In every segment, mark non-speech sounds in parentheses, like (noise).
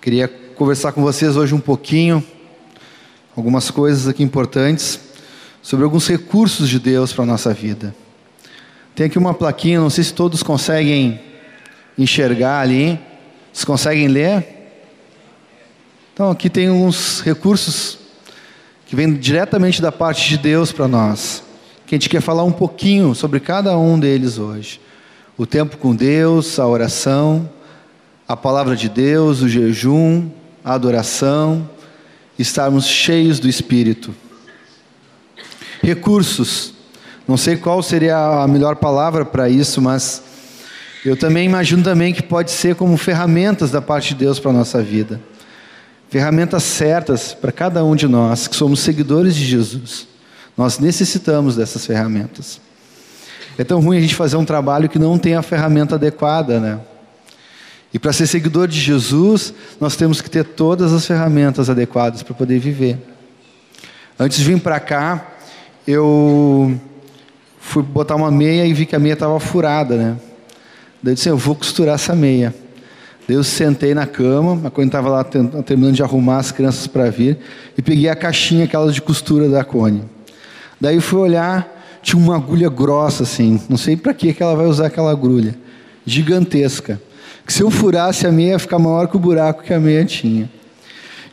Queria conversar com vocês hoje um pouquinho, algumas coisas aqui importantes, sobre alguns recursos de Deus para a nossa vida. Tem aqui uma plaquinha, não sei se todos conseguem enxergar ali. Vocês conseguem ler? Então, aqui tem alguns recursos que vêm diretamente da parte de Deus para nós. Que a gente quer falar um pouquinho sobre cada um deles hoje. O tempo com Deus, a oração, a palavra de Deus, o jejum, a adoração, estarmos cheios do Espírito. Recursos. Não sei qual seria a melhor palavra para isso, mas eu também imagino também que pode ser como ferramentas da parte de Deus para a nossa vida. Ferramentas certas para cada um de nós que somos seguidores de Jesus. Nós necessitamos dessas ferramentas. É tão ruim a gente fazer um trabalho que não tem a ferramenta adequada, né? E para ser seguidor de Jesus, nós temos que ter todas as ferramentas adequadas para poder viver. Antes de vir para cá, eu fui botar uma meia e vi que a meia estava furada, né? Daí eu disse, eu vou costurar essa meia. Daí eu sentei na cama, Cone estava lá terminando de arrumar as crianças para vir, e peguei a caixinha, aquela de costura da Cone. Daí fui olhar, tinha uma agulha grossa assim, não sei para que ela vai usar aquela agulha, gigantesca. Que se eu furasse a meia ia ficar maior que o buraco que a meia tinha.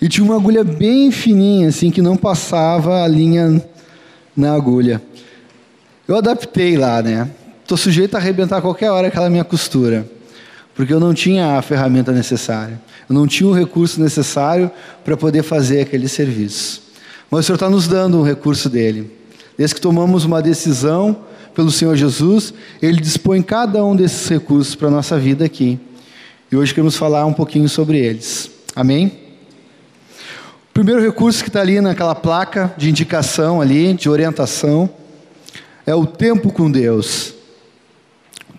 E tinha uma agulha bem fininha, assim, que não passava a linha na agulha. Eu adaptei lá, né? estou sujeito a arrebentar qualquer hora aquela minha costura, porque eu não tinha a ferramenta necessária, eu não tinha o recurso necessário para poder fazer aquele serviço. Mas o Senhor está nos dando um recurso dele. Desde que tomamos uma decisão pelo Senhor Jesus, Ele dispõe cada um desses recursos para a nossa vida aqui. E hoje queremos falar um pouquinho sobre eles. Amém? O primeiro recurso que está ali naquela placa de indicação ali, de orientação, é o tempo com Deus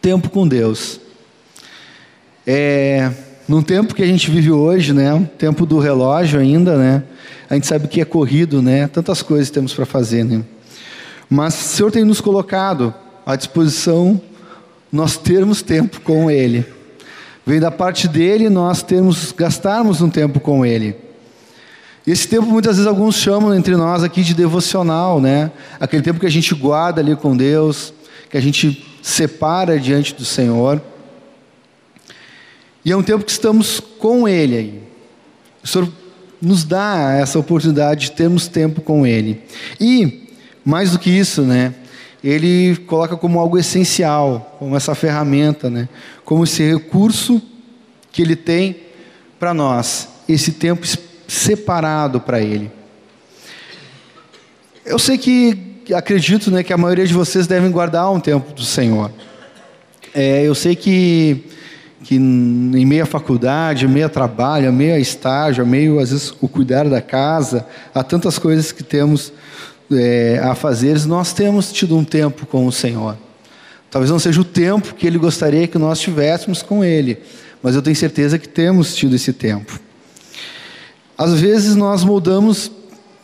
tempo com Deus. É, num tempo que a gente vive hoje, né, tempo do relógio ainda, né, a gente sabe que é corrido, né, tantas coisas temos para fazer, né. Mas o Senhor tem nos colocado à disposição nós termos tempo com Ele. Vem da parte dele nós termos, gastarmos um tempo com Ele. Esse tempo muitas vezes alguns chamam entre nós aqui de devocional, né? Aquele tempo que a gente guarda ali com Deus, que a gente separa diante do Senhor. E é um tempo que estamos com Ele aí. O Senhor nos dá essa oportunidade de termos tempo com Ele. E, mais do que isso, né? Ele coloca como algo essencial, como essa ferramenta, né? Como esse recurso que Ele tem para nós, esse tempo separado para Ele. Eu sei que acredito né, que a maioria de vocês devem guardar um tempo do Senhor. É, eu sei que, que em meio à faculdade, em meio a trabalho, em meio a estágio, meio, às vezes, o cuidar da casa, há tantas coisas que temos é, a fazer, nós temos tido um tempo com o Senhor. Talvez não seja o tempo que Ele gostaria que nós tivéssemos com Ele, mas eu tenho certeza que temos tido esse tempo. Às vezes nós moldamos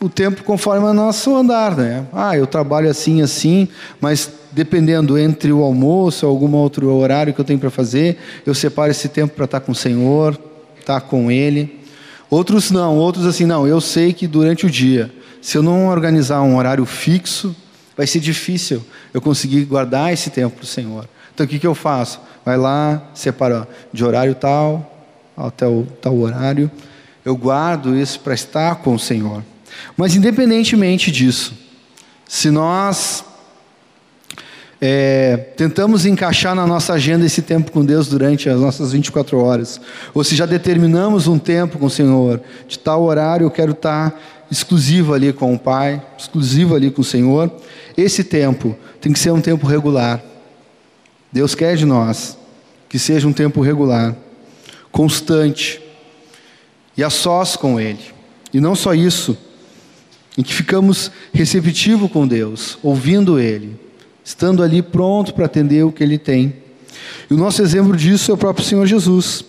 o tempo conforme o nosso andar, né? Ah, eu trabalho assim, assim, mas dependendo entre o almoço ou algum outro horário que eu tenho para fazer, eu separo esse tempo para estar com o Senhor, estar com Ele. Outros não, outros assim, não, eu sei que durante o dia, se eu não organizar um horário fixo, vai ser difícil eu conseguir guardar esse tempo para o Senhor. Então o que, que eu faço? Vai lá, separa de horário tal, até o tal horário, eu guardo isso para estar com o Senhor. Mas, independentemente disso, se nós é, tentamos encaixar na nossa agenda esse tempo com Deus durante as nossas 24 horas, ou se já determinamos um tempo com o Senhor, de tal horário eu quero estar exclusivo ali com o Pai, exclusivo ali com o Senhor, esse tempo tem que ser um tempo regular. Deus quer de nós que seja um tempo regular, constante e a sós com Ele. E não só isso, em que ficamos receptivos com Deus, ouvindo Ele, estando ali pronto para atender o que Ele tem. E o nosso exemplo disso é o próprio Senhor Jesus.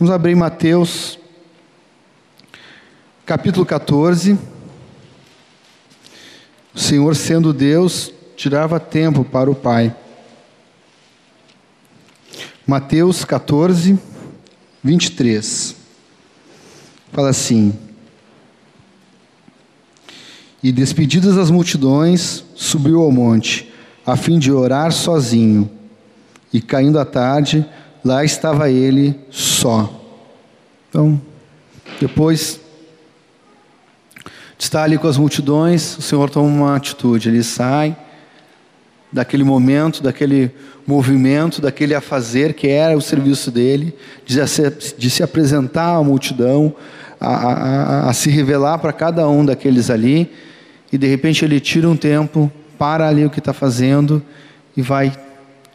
Vamos abrir Mateus, capítulo 14. O Senhor, sendo Deus, tirava tempo para o Pai. Mateus 14, 23. fala assim: E despedidas as multidões, subiu ao monte, a fim de orar sozinho. E caindo a tarde, lá estava ele só. Então, depois estar ali com as multidões, o Senhor toma uma atitude, ele sai daquele momento, daquele movimento, daquele a fazer que era o serviço dele, de se, de se apresentar à multidão, a, a, a se revelar para cada um daqueles ali, e de repente ele tira um tempo, para ali o que está fazendo e vai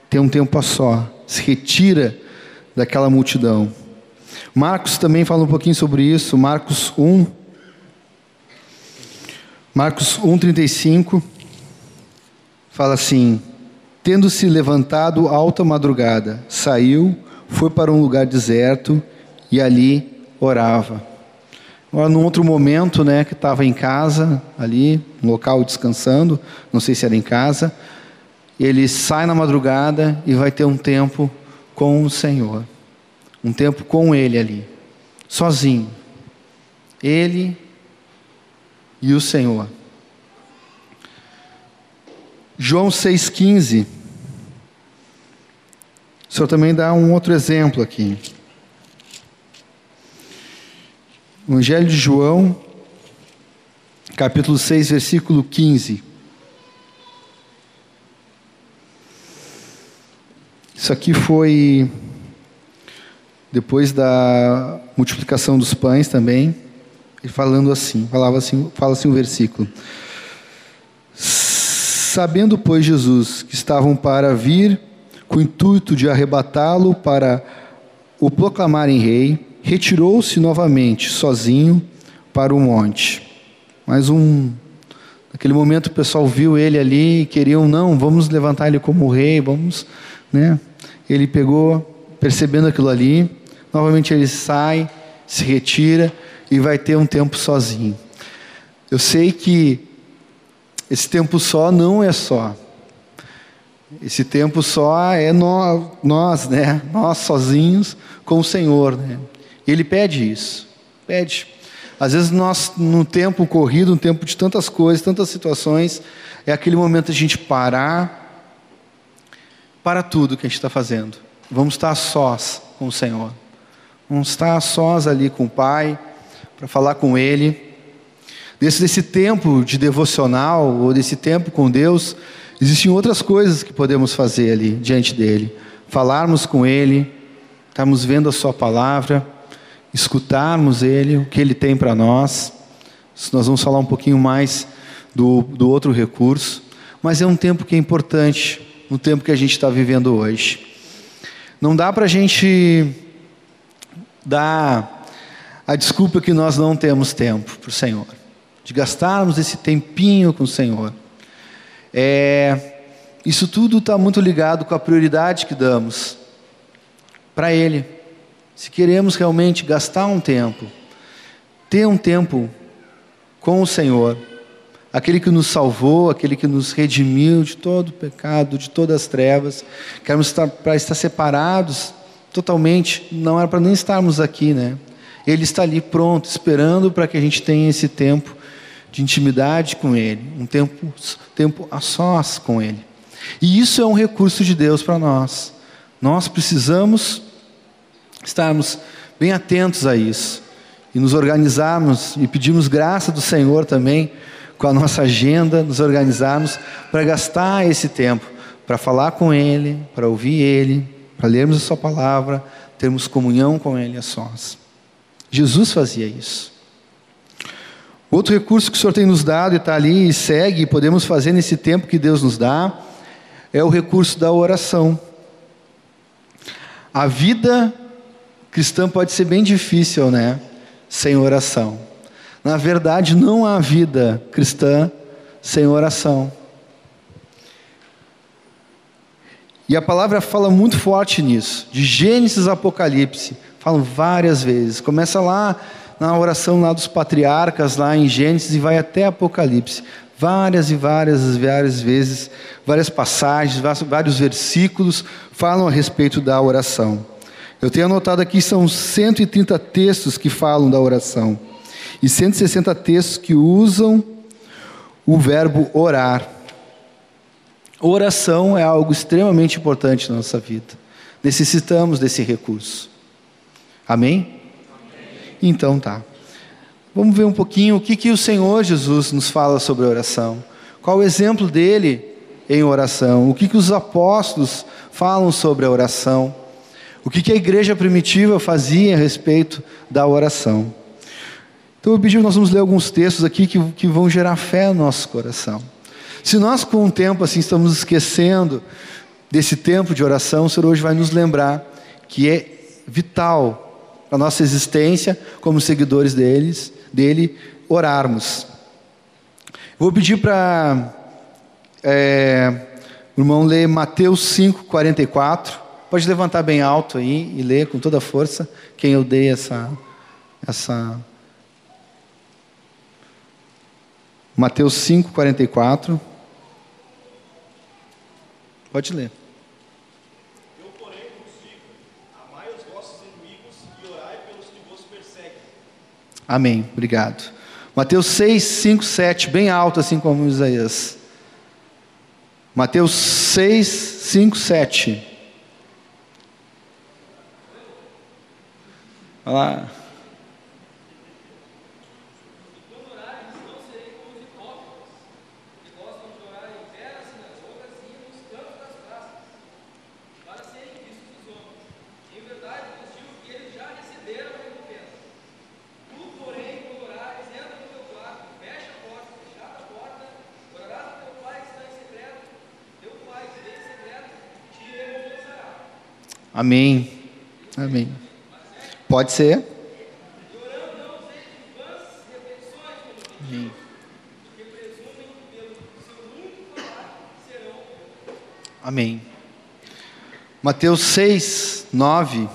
ter um tempo a só, se retira daquela multidão. Marcos também fala um pouquinho sobre isso, Marcos 1, Marcos 1,35 fala assim: Tendo-se levantado alta madrugada, saiu, foi para um lugar deserto e ali orava. Agora, num outro momento, né, que estava em casa, ali, no local descansando, não sei se era em casa, ele sai na madrugada e vai ter um tempo com o Senhor, um tempo com Ele ali, sozinho. Ele e o Senhor. João 6,15. O Senhor também dá um outro exemplo aqui. Evangelho de João, capítulo 6, versículo 15. Isso aqui foi depois da multiplicação dos pães também, ele falando assim, falava assim, fala assim o um versículo. Sabendo, pois, Jesus que estavam para vir, com o intuito de arrebatá-lo para o proclamarem rei, retirou-se novamente, sozinho, para o monte. Mais um. Naquele momento o pessoal viu ele ali e queriam, não, vamos levantar ele como rei, vamos. Né? Ele pegou, percebendo aquilo ali, novamente ele sai, se retira e vai ter um tempo sozinho. Eu sei que esse tempo só não é só. Esse tempo só é nós, nós, né? Nós sozinhos com o Senhor, né? Ele pede isso. Pede. Às vezes nós, no tempo corrido, no tempo de tantas coisas, tantas situações, é aquele momento de a gente parar para tudo que a gente está fazendo. Vamos estar sós com o Senhor. Vamos estar sós ali com o Pai, para falar com Ele. Desse, desse tempo de devocional, ou desse tempo com Deus, existem outras coisas que podemos fazer ali diante dEle. Falarmos com Ele, estarmos vendo a Sua palavra, escutarmos Ele, o que Ele tem para nós. Nós vamos falar um pouquinho mais do, do outro recurso, mas é um tempo que é importante, no tempo que a gente está vivendo hoje. Não dá para a gente dar a desculpa que nós não temos tempo para o Senhor de gastarmos esse tempinho com o Senhor. É, isso tudo está muito ligado com a prioridade que damos para Ele. Se queremos realmente gastar um tempo, ter um tempo com o Senhor, aquele que nos salvou, aquele que nos redimiu de todo o pecado, de todas as trevas, queremos estar para estar separados totalmente, não era para nem estarmos aqui, né? Ele está ali pronto, esperando para que a gente tenha esse tempo de intimidade com Ele, um tempo, tempo a sós com Ele. E isso é um recurso de Deus para nós. Nós precisamos estarmos bem atentos a isso e nos organizarmos e pedirmos graça do Senhor também com a nossa agenda, nos organizarmos para gastar esse tempo, para falar com Ele, para ouvir Ele, para lermos a Sua palavra, termos comunhão com Ele a sós. Jesus fazia isso. Outro recurso que o Senhor tem nos dado e está ali e segue, podemos fazer nesse tempo que Deus nos dá, é o recurso da oração. A vida cristã pode ser bem difícil, né? Sem oração. Na verdade, não há vida cristã sem oração. E a palavra fala muito forte nisso, de Gênesis a Apocalipse, falam várias vezes. Começa lá na oração lá dos patriarcas, lá em Gênesis, e vai até Apocalipse. Várias e várias, várias vezes, várias passagens, vários versículos falam a respeito da oração. Eu tenho anotado aqui, são 130 textos que falam da oração. E 160 textos que usam o verbo orar. Oração é algo extremamente importante na nossa vida. Necessitamos desse recurso. Amém? Então tá. Vamos ver um pouquinho o que, que o Senhor Jesus nos fala sobre oração. Qual o exemplo dele em oração? O que, que os apóstolos falam sobre a oração? O que, que a igreja primitiva fazia a respeito da oração? Então eu pedi, nós vamos ler alguns textos aqui que, que vão gerar fé no nosso coração. Se nós com o tempo assim estamos esquecendo desse tempo de oração, o Senhor hoje vai nos lembrar que é vital a nossa existência como seguidores deles, dele, orarmos. Vou pedir para é, o irmão ler Mateus 5, 44. Pode levantar bem alto aí e ler com toda a força. Quem eu dei essa, essa Mateus 5, 44. Pode ler. Eu, porém, vos digo: amai os vossos inimigos e orai pelos que vos perseguem. Amém. Obrigado. Mateus 6, 5, 7, bem alto, assim como Isaías. Mateus 6, 5, 7. Olha lá. Amém. Amém. Pode ser. Amém. Amém. Mateus 6, 9.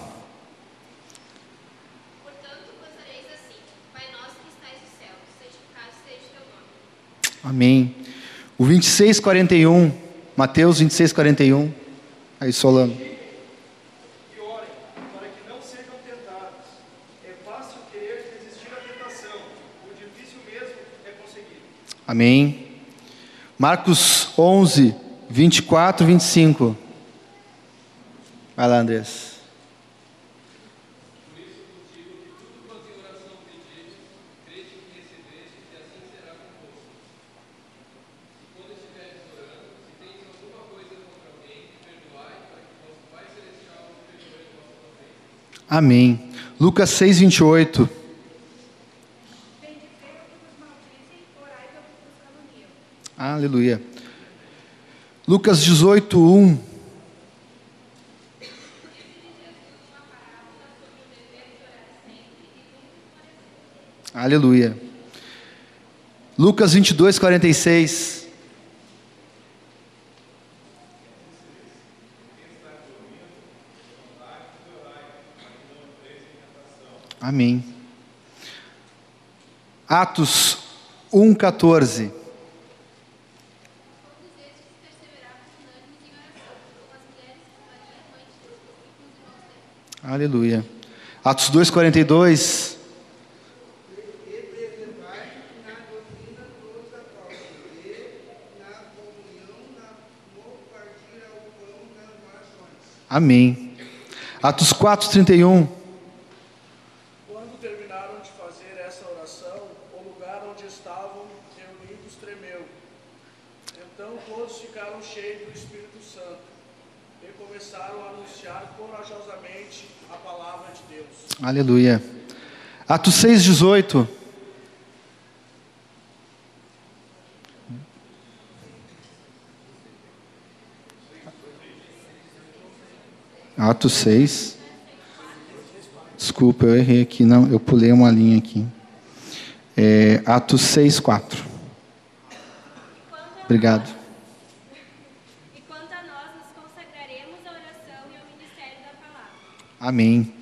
Portanto, gostareis assim: Pai nosso que estais no céu, santificado seja o teu nome. Amém. O 26, 41. Mateus 26, 41. Aí, Solano. E orem, para que não sejam tentados. É fácil querer resistir à tentação, o difícil mesmo é conseguir. Amém. Marcos 11, 24, 25. Vai lá, Andrés. Amém. Lucas 6, 28. Bendizei o que vos maldizem, orai pelo que vos caluniam. Aleluia. Lucas 18, 1. Aleluia. Lucas 22, 46. Amém. Atos 1, 14. Todos estes perseveravam unânimes em oração, com as mulheres de Maria, mãe de Jesus, e com os irmãos dela. Aleluia. Atos 2, 42. Amém. Atos 4, 31. Quando terminaram de fazer essa oração, o lugar onde estavam reunidos tremeu. Então todos ficaram cheios do Espírito Santo e começaram a anunciar corajosamente a palavra de Deus. Aleluia. Atos 6, 18. Atos 6. Desculpa, eu errei aqui, não, eu pulei uma linha aqui. É, Atos 6, 4. Obrigado. Quanto a nós, nos consagraremos à oração ao ministério da palavra. Amém.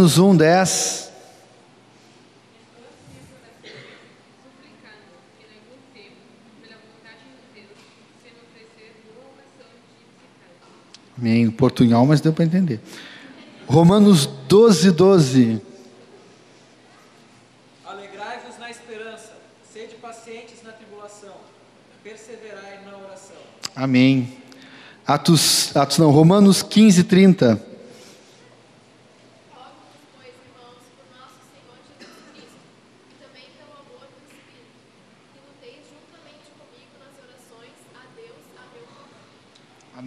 oração de visitar. Amém. Em portunhol, mas deu para entender. Romanos 12, 12. Alegrai-vos na esperança, sede pacientes na tribulação, perseverai na oração. Amém. Atos, Atos não, Romanos 15, 30. Rogo-vos, pois, irmãos, por nosso Senhor Jesus Cristo, e também pelo amor do Espírito, que luteis juntamente comigo nas orações a Deus a meu favor. Amém. 1 Coríntios 14, 13, 14 e 15. Pelo que que fala em língua, deve orar para que a possa interpretar. Porque se eu orar em outra língua, o meu espírito ora de fato, mas a minha mente fica infrutífera. Que farei, pois? Orarei com o espírito, mas também orarei com a mente. Cantarei com o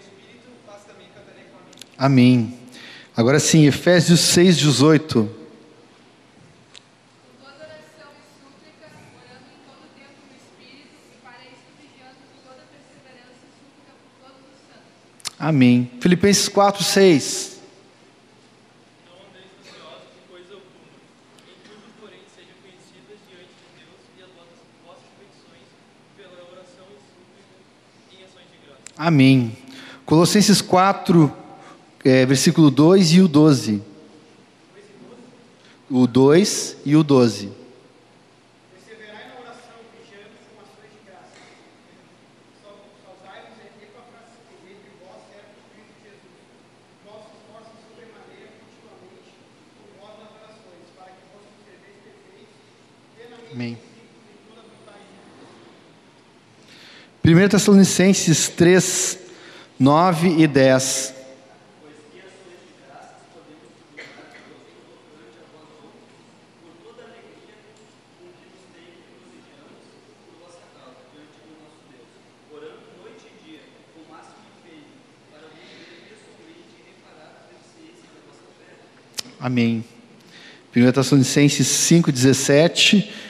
espírito, mas também cantarei com a mente. Amém. Agora sim, Efésios 6, 18. Com toda oração e súplica, orando em todo tempo no Espírito, e para isso vigiando com toda perseverança e súplica por todos os santos. Amém. Filipenses 4, 6. Não andeis ansiosos de coisa alguma. Em tudo, porém, sejam conhecidas diante de Deus e as vossas, vossas petições pela oração e súplica em ações de graça. Amém. Colossenses 4, é, versículo 2 e o 12. O 2 e o 12. Perseverai na oração, vigiando com ações de graça. Saudai-vos Epafras, que entre vós serve o Cristo Jesus. Vós esforços sobremaneira continuamente por vós nas orações, para que vossos serveis perfeitos, plenamente Amém. em toda a vontade de Deus. 1 Tessalonicenses 3, 9 e 10. Amém. 1 Tessalonicenses 5, 17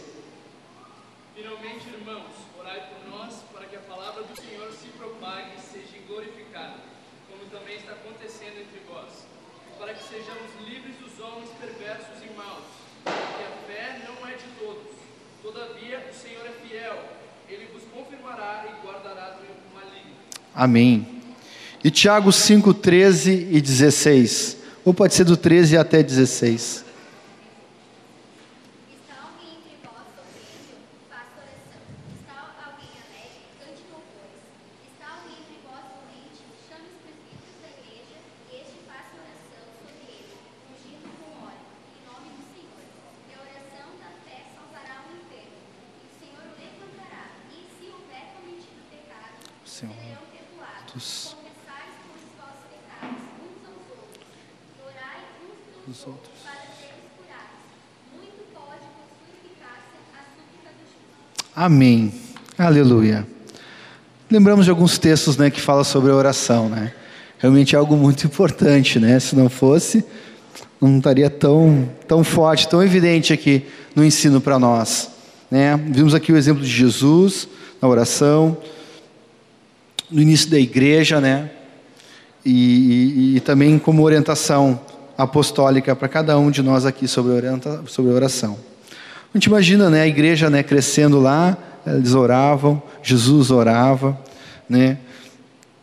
Amém. E Tiago 5, 13 e 16. Ou pode ser do 13 até 16. Está alguém entre vós sofrendo? Faça oração. Está alguém alegre? Cante louvores. Está alguém entre vós doente? Chame os presbíteros da igreja e este faça oração sobre ele, ungindo com óleo, em nome do Senhor. E a oração da fé salvará o enfermo. E o Senhor o levantará. E se houver cometido pecado, Senhor, serão perdoados. dos- Confessais por os vossos pecados uns aos outros. E orai uns pelos Dos outros. para seres curados. Muito pode com sua eficácia a súplica do justo. Amém. Aleluia. Lembramos de alguns textos né, que falam sobre a oração. Né? Realmente é algo muito importante. Né? Se não fosse, não estaria tão, tão forte, tão evidente aqui no ensino para nós. Né? Vimos aqui o exemplo de Jesus na oração, no início da igreja, né? e, e- e também como orientação apostólica para cada um de nós aqui sobre, orienta, sobre oração. A gente imagina né, a igreja né, crescendo lá, eles oravam, Jesus orava, né?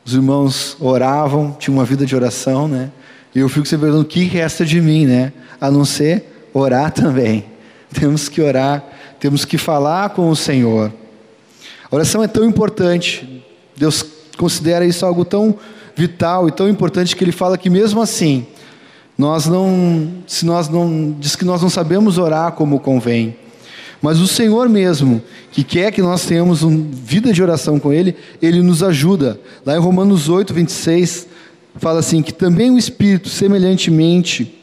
os irmãos oravam, tinham uma vida de oração, né? e eu fico sempre perguntando, o que resta de mim, né? a não ser orar também. (laughs) Temos que orar, temos que falar com o Senhor. A oração é tão importante, Deus considera isso algo tão vital e tão importante que Ele fala que mesmo assim, Nós não, se nós não, diz que nós não sabemos orar como convém. Mas o Senhor mesmo, que quer que nós tenhamos uma vida de oração com Ele, Ele nos ajuda. Lá em Romanos 8, 26, fala assim: que também o Espírito, semelhantemente,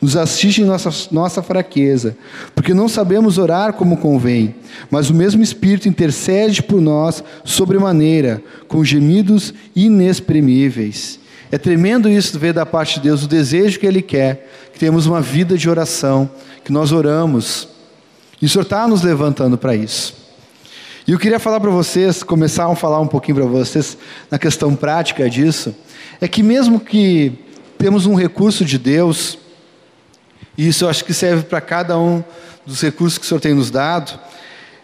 nos assiste em nossa, nossa fraqueza, porque não sabemos orar como convém, mas o mesmo Espírito intercede por nós sobremaneira, com gemidos inexprimíveis. É tremendo isso ver da parte de Deus o desejo que Ele quer, que temos uma vida de oração, que nós oramos. E o Senhor está nos levantando para isso. E eu queria falar para vocês, começar a falar um pouquinho para vocês na questão prática disso, é que mesmo que temos um recurso de Deus, e isso eu acho que serve para cada um dos recursos que o Senhor tem nos dado,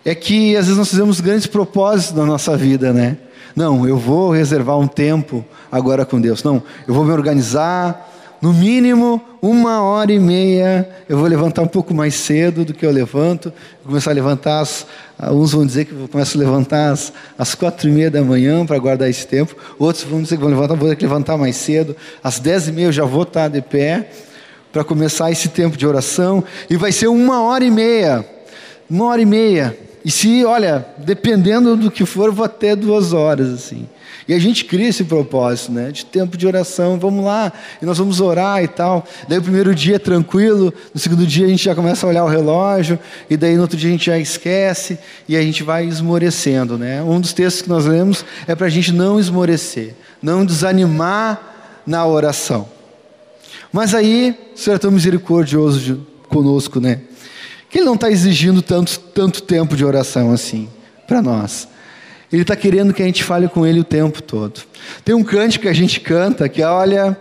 é que às vezes nós fizemos grandes propósitos na nossa vida, né? Não, eu vou reservar um tempo agora com Deus. Não, eu vou me organizar, no mínimo uma hora e meia. Eu vou levantar um pouco mais cedo do que eu levanto. Vou começar a levantar, as, uns vão dizer que eu começo a levantar às, às quatro e meia da manhã para guardar esse tempo. Outros vão dizer que vão levantar, vou ter que levantar mais cedo. Às dez e meia eu já vou estar de pé para começar esse tempo de oração. E vai ser uma hora e meia. Uma hora e meia. E se, olha, dependendo do que for, vou até duas horas, assim. E a gente cria esse propósito, né? De tempo de oração, vamos lá, e nós vamos orar e tal. Daí o primeiro dia é tranquilo, no segundo dia a gente já começa a olhar o relógio, e daí no outro dia a gente já esquece, e a gente vai esmorecendo, né? Um dos textos que nós lemos é para a gente não esmorecer, não desanimar na oração. Mas aí, o Senhor é tão misericordioso conosco, né? Que Ele não está exigindo tanto, tanto tempo de oração assim para nós. Ele está querendo que a gente fale com Ele o tempo todo. Tem um cântico que a gente canta que, olha,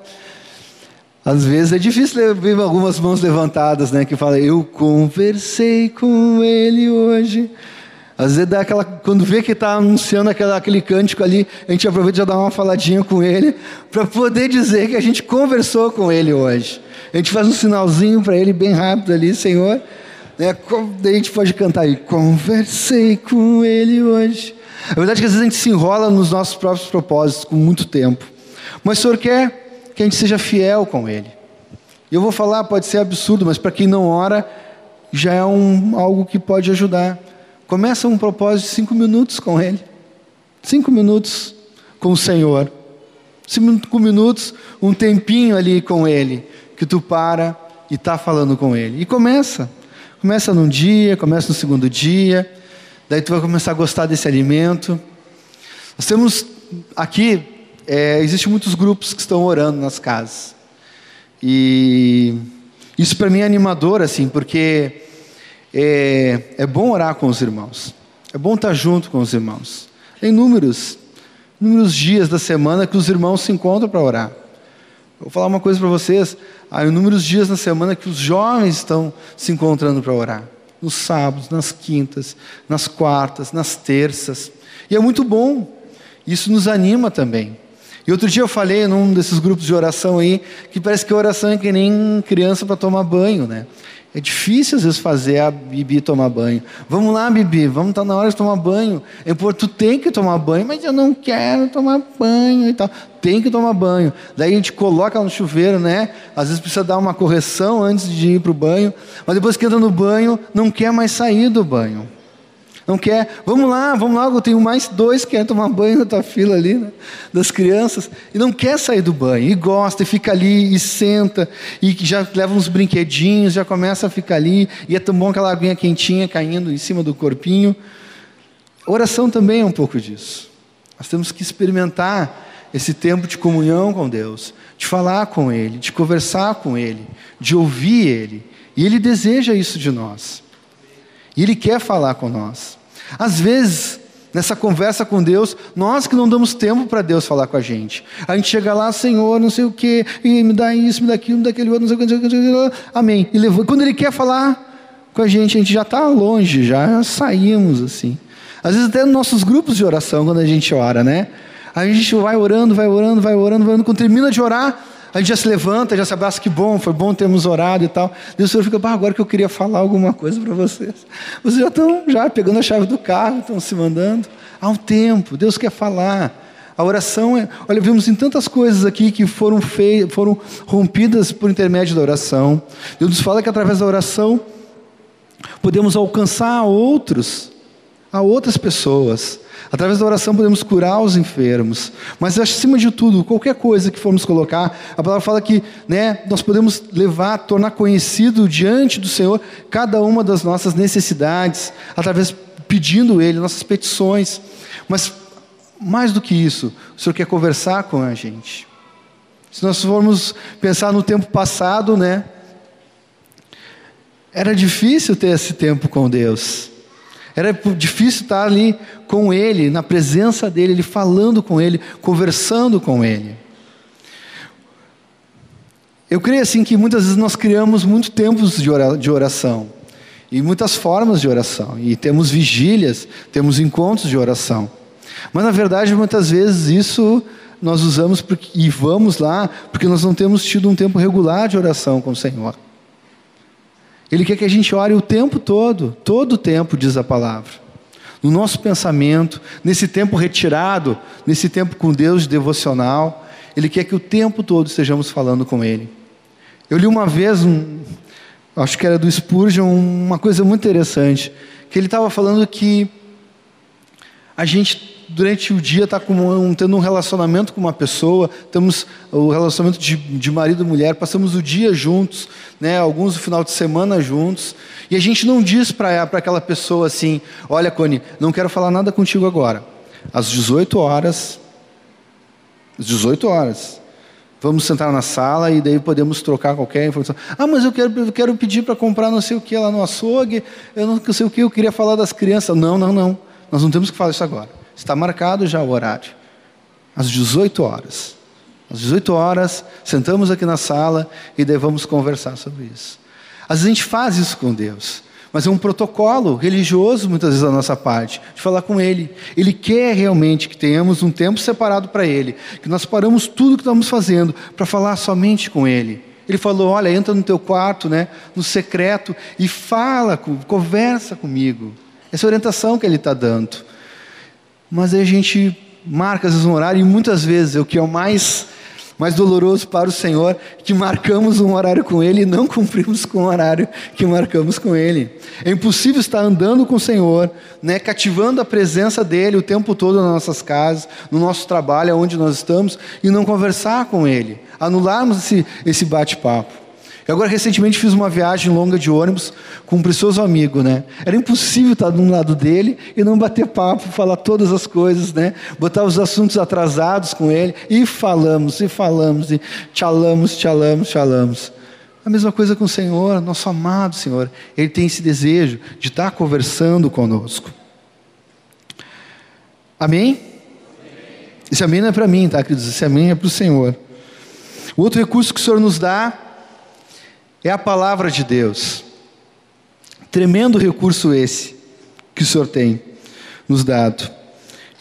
às vezes é difícil ver algumas mãos levantadas, né? Que fala, eu conversei com Ele hoje. Às vezes dá aquela, quando vê que está anunciando aquela, aquele cântico ali, a gente aproveita já dá uma faladinha com ele, para poder dizer que a gente conversou com ele hoje. A gente faz um sinalzinho para ele bem rápido ali, Senhor. Né? A gente pode cantar aí, conversei com ele hoje. A verdade é que às vezes a gente se enrola nos nossos próprios propósitos com muito tempo. Mas o Senhor quer que a gente seja fiel com Ele. E eu vou falar, pode ser absurdo, mas para quem não ora, já é um, algo que pode ajudar. Começa um propósito de cinco minutos com Ele. Cinco minutos com o Senhor. Cinco minutos, um tempinho ali com Ele, que tu para e está falando com Ele. E começa. Começa num dia, começa no segundo dia. Daí tu vai começar a gostar desse alimento. Nós temos aqui, é, existem muitos grupos que estão orando nas casas. E isso para mim é animador, assim, porque é, é bom orar com os irmãos. É bom estar junto com os irmãos. Tem inúmeros, inúmeros dias da semana que os irmãos se encontram para orar. Vou falar uma coisa para vocês. Há inúmeros dias na semana que os jovens estão se encontrando para orar nos sábados, nas quintas, nas quartas, nas terças. E é muito bom. Isso nos anima também. E outro dia eu falei num desses grupos de oração aí que parece que a oração é que nem criança para tomar banho, né? É difícil às vezes fazer a Bibi tomar banho. Vamos lá, Bibi, vamos estar tá na hora de tomar banho. É tu tem que tomar banho, mas eu não quero tomar banho e tal. Tem que tomar banho. Daí a gente coloca no chuveiro, né? Às vezes precisa dar uma correção antes de ir para o banho, mas depois que entra no banho, não quer mais sair do banho. Não quer, vamos lá, vamos eu tenho mais dois que querem tomar banho na tua fila ali, né? das crianças, e não quer sair do banho, e gosta, e fica ali, e senta, e já leva uns brinquedinhos, já começa a ficar ali, e é tão bom aquela aguinha quentinha caindo em cima do corpinho. oração também é um pouco disso. Nós temos que experimentar esse tempo de comunhão com Deus, de falar com Ele, de conversar com Ele, de ouvir Ele, e Ele deseja isso de nós. E Ele quer falar com nós. Às vezes, nessa conversa com Deus, nós que não damos tempo para Deus falar com a gente. A gente chega lá, Senhor, não sei o quê, e me dá isso, me dá aquilo, me dá aquele outro, não sei o que, não sei o que, amém. E quando Ele quer falar com a gente, a gente já está longe, já saímos assim. Às vezes até nos nossos grupos de oração, quando a gente ora, né? A gente vai orando, vai orando, vai orando, vai orando. Quando termina de orar, a gente já se levanta, já se abraça, que bom, foi bom termos orado e tal. E o Senhor fica, ah, agora que eu queria falar alguma coisa para vocês. Vocês já estão já pegando a chave do carro, estão se mandando. Há um tempo, Deus quer falar. A oração é. Olha, vimos em tantas coisas aqui que foram, fei, foram rompidas por intermédio da oração. Deus nos fala que através da oração podemos alcançar outros, a outras pessoas. Através da oração podemos curar os enfermos. Mas acima de tudo, qualquer coisa que formos colocar, a palavra fala que né, nós podemos levar, tornar conhecido diante do Senhor cada uma das nossas necessidades, através pedindo Ele, nossas petições. Mas mais do que isso, o Senhor quer conversar com a gente. Se nós formos pensar no tempo passado, né? Era difícil ter esse tempo com Deus. Era difícil estar ali com Ele, na presença dEle, Ele falando com Ele, conversando com Ele. Eu creio assim que muitas vezes nós criamos muitos tempos de oração e muitas formas de oração e temos vigílias, temos encontros de oração. Mas na verdade muitas vezes isso nós usamos porque, e vamos lá porque nós não temos tido um tempo regular de oração com o Senhor. Ele quer que a gente ore o tempo todo, todo o tempo, diz a palavra. No nosso pensamento, nesse tempo retirado, nesse tempo com Deus devocional, Ele quer que o tempo todo estejamos falando com Ele. Eu li uma vez, um, acho que era do Spurgeon, uma coisa muito interessante, que ele estava falando que a gente durante o dia está um, tendo um relacionamento com uma pessoa, temos o relacionamento de, de marido e mulher, passamos o dia juntos, né, alguns o final de semana juntos, e a gente não diz para aquela pessoa assim: Olha, Cone, não quero falar nada contigo agora. Às 18 horas, às 18 horas, vamos sentar na sala e daí podemos trocar qualquer informação. Ah, mas eu quero, eu quero pedir para comprar não sei o que lá no açougue, eu não sei o que, eu queria falar das crianças. Não, não, não, nós não temos que falar isso agora. Está marcado já o horário. Às 18 horas. Às 18 horas, sentamos aqui na sala e daí vamos conversar sobre isso. Às vezes a gente faz isso com Deus, mas é um protocolo religioso, muitas vezes, da nossa parte, de falar com Ele. Ele quer realmente que tenhamos um tempo separado para Ele, que nós paramos tudo que estamos fazendo para falar somente com Ele. Ele falou: Olha, entra no teu quarto, né, no secreto, e fala, conversa comigo. Essa é a orientação que Ele está dando. Mas aí a gente marca às vezes um horário, e muitas vezes é o que é o mais, mais doloroso para o Senhor, que marcamos um horário com Ele e não cumprimos com o horário que marcamos com Ele. É impossível estar andando com o Senhor, né, cativando a presença dEle o tempo todo nas nossas casas, no nosso trabalho, onde nós estamos, e não conversar com Ele, anularmos esse, esse bate-papo. Eu agora recentemente fiz uma viagem longa de ônibus com um precioso amigo, né? Era impossível estar de um lado dele e não bater papo, falar todas as coisas, né? Botar os assuntos atrasados com ele e falamos, e falamos, e tchalamos, tchalamos, tchalamos. A mesma coisa com o Senhor, nosso amado Senhor. Ele tem esse desejo de estar conversando conosco. Amém? Esse amém não é para mim, tá, queridos? Esse amém é para o Senhor. O outro recurso que o Senhor nos dá é a palavra de Deus. Tremendo recurso esse que o Senhor tem nos dado.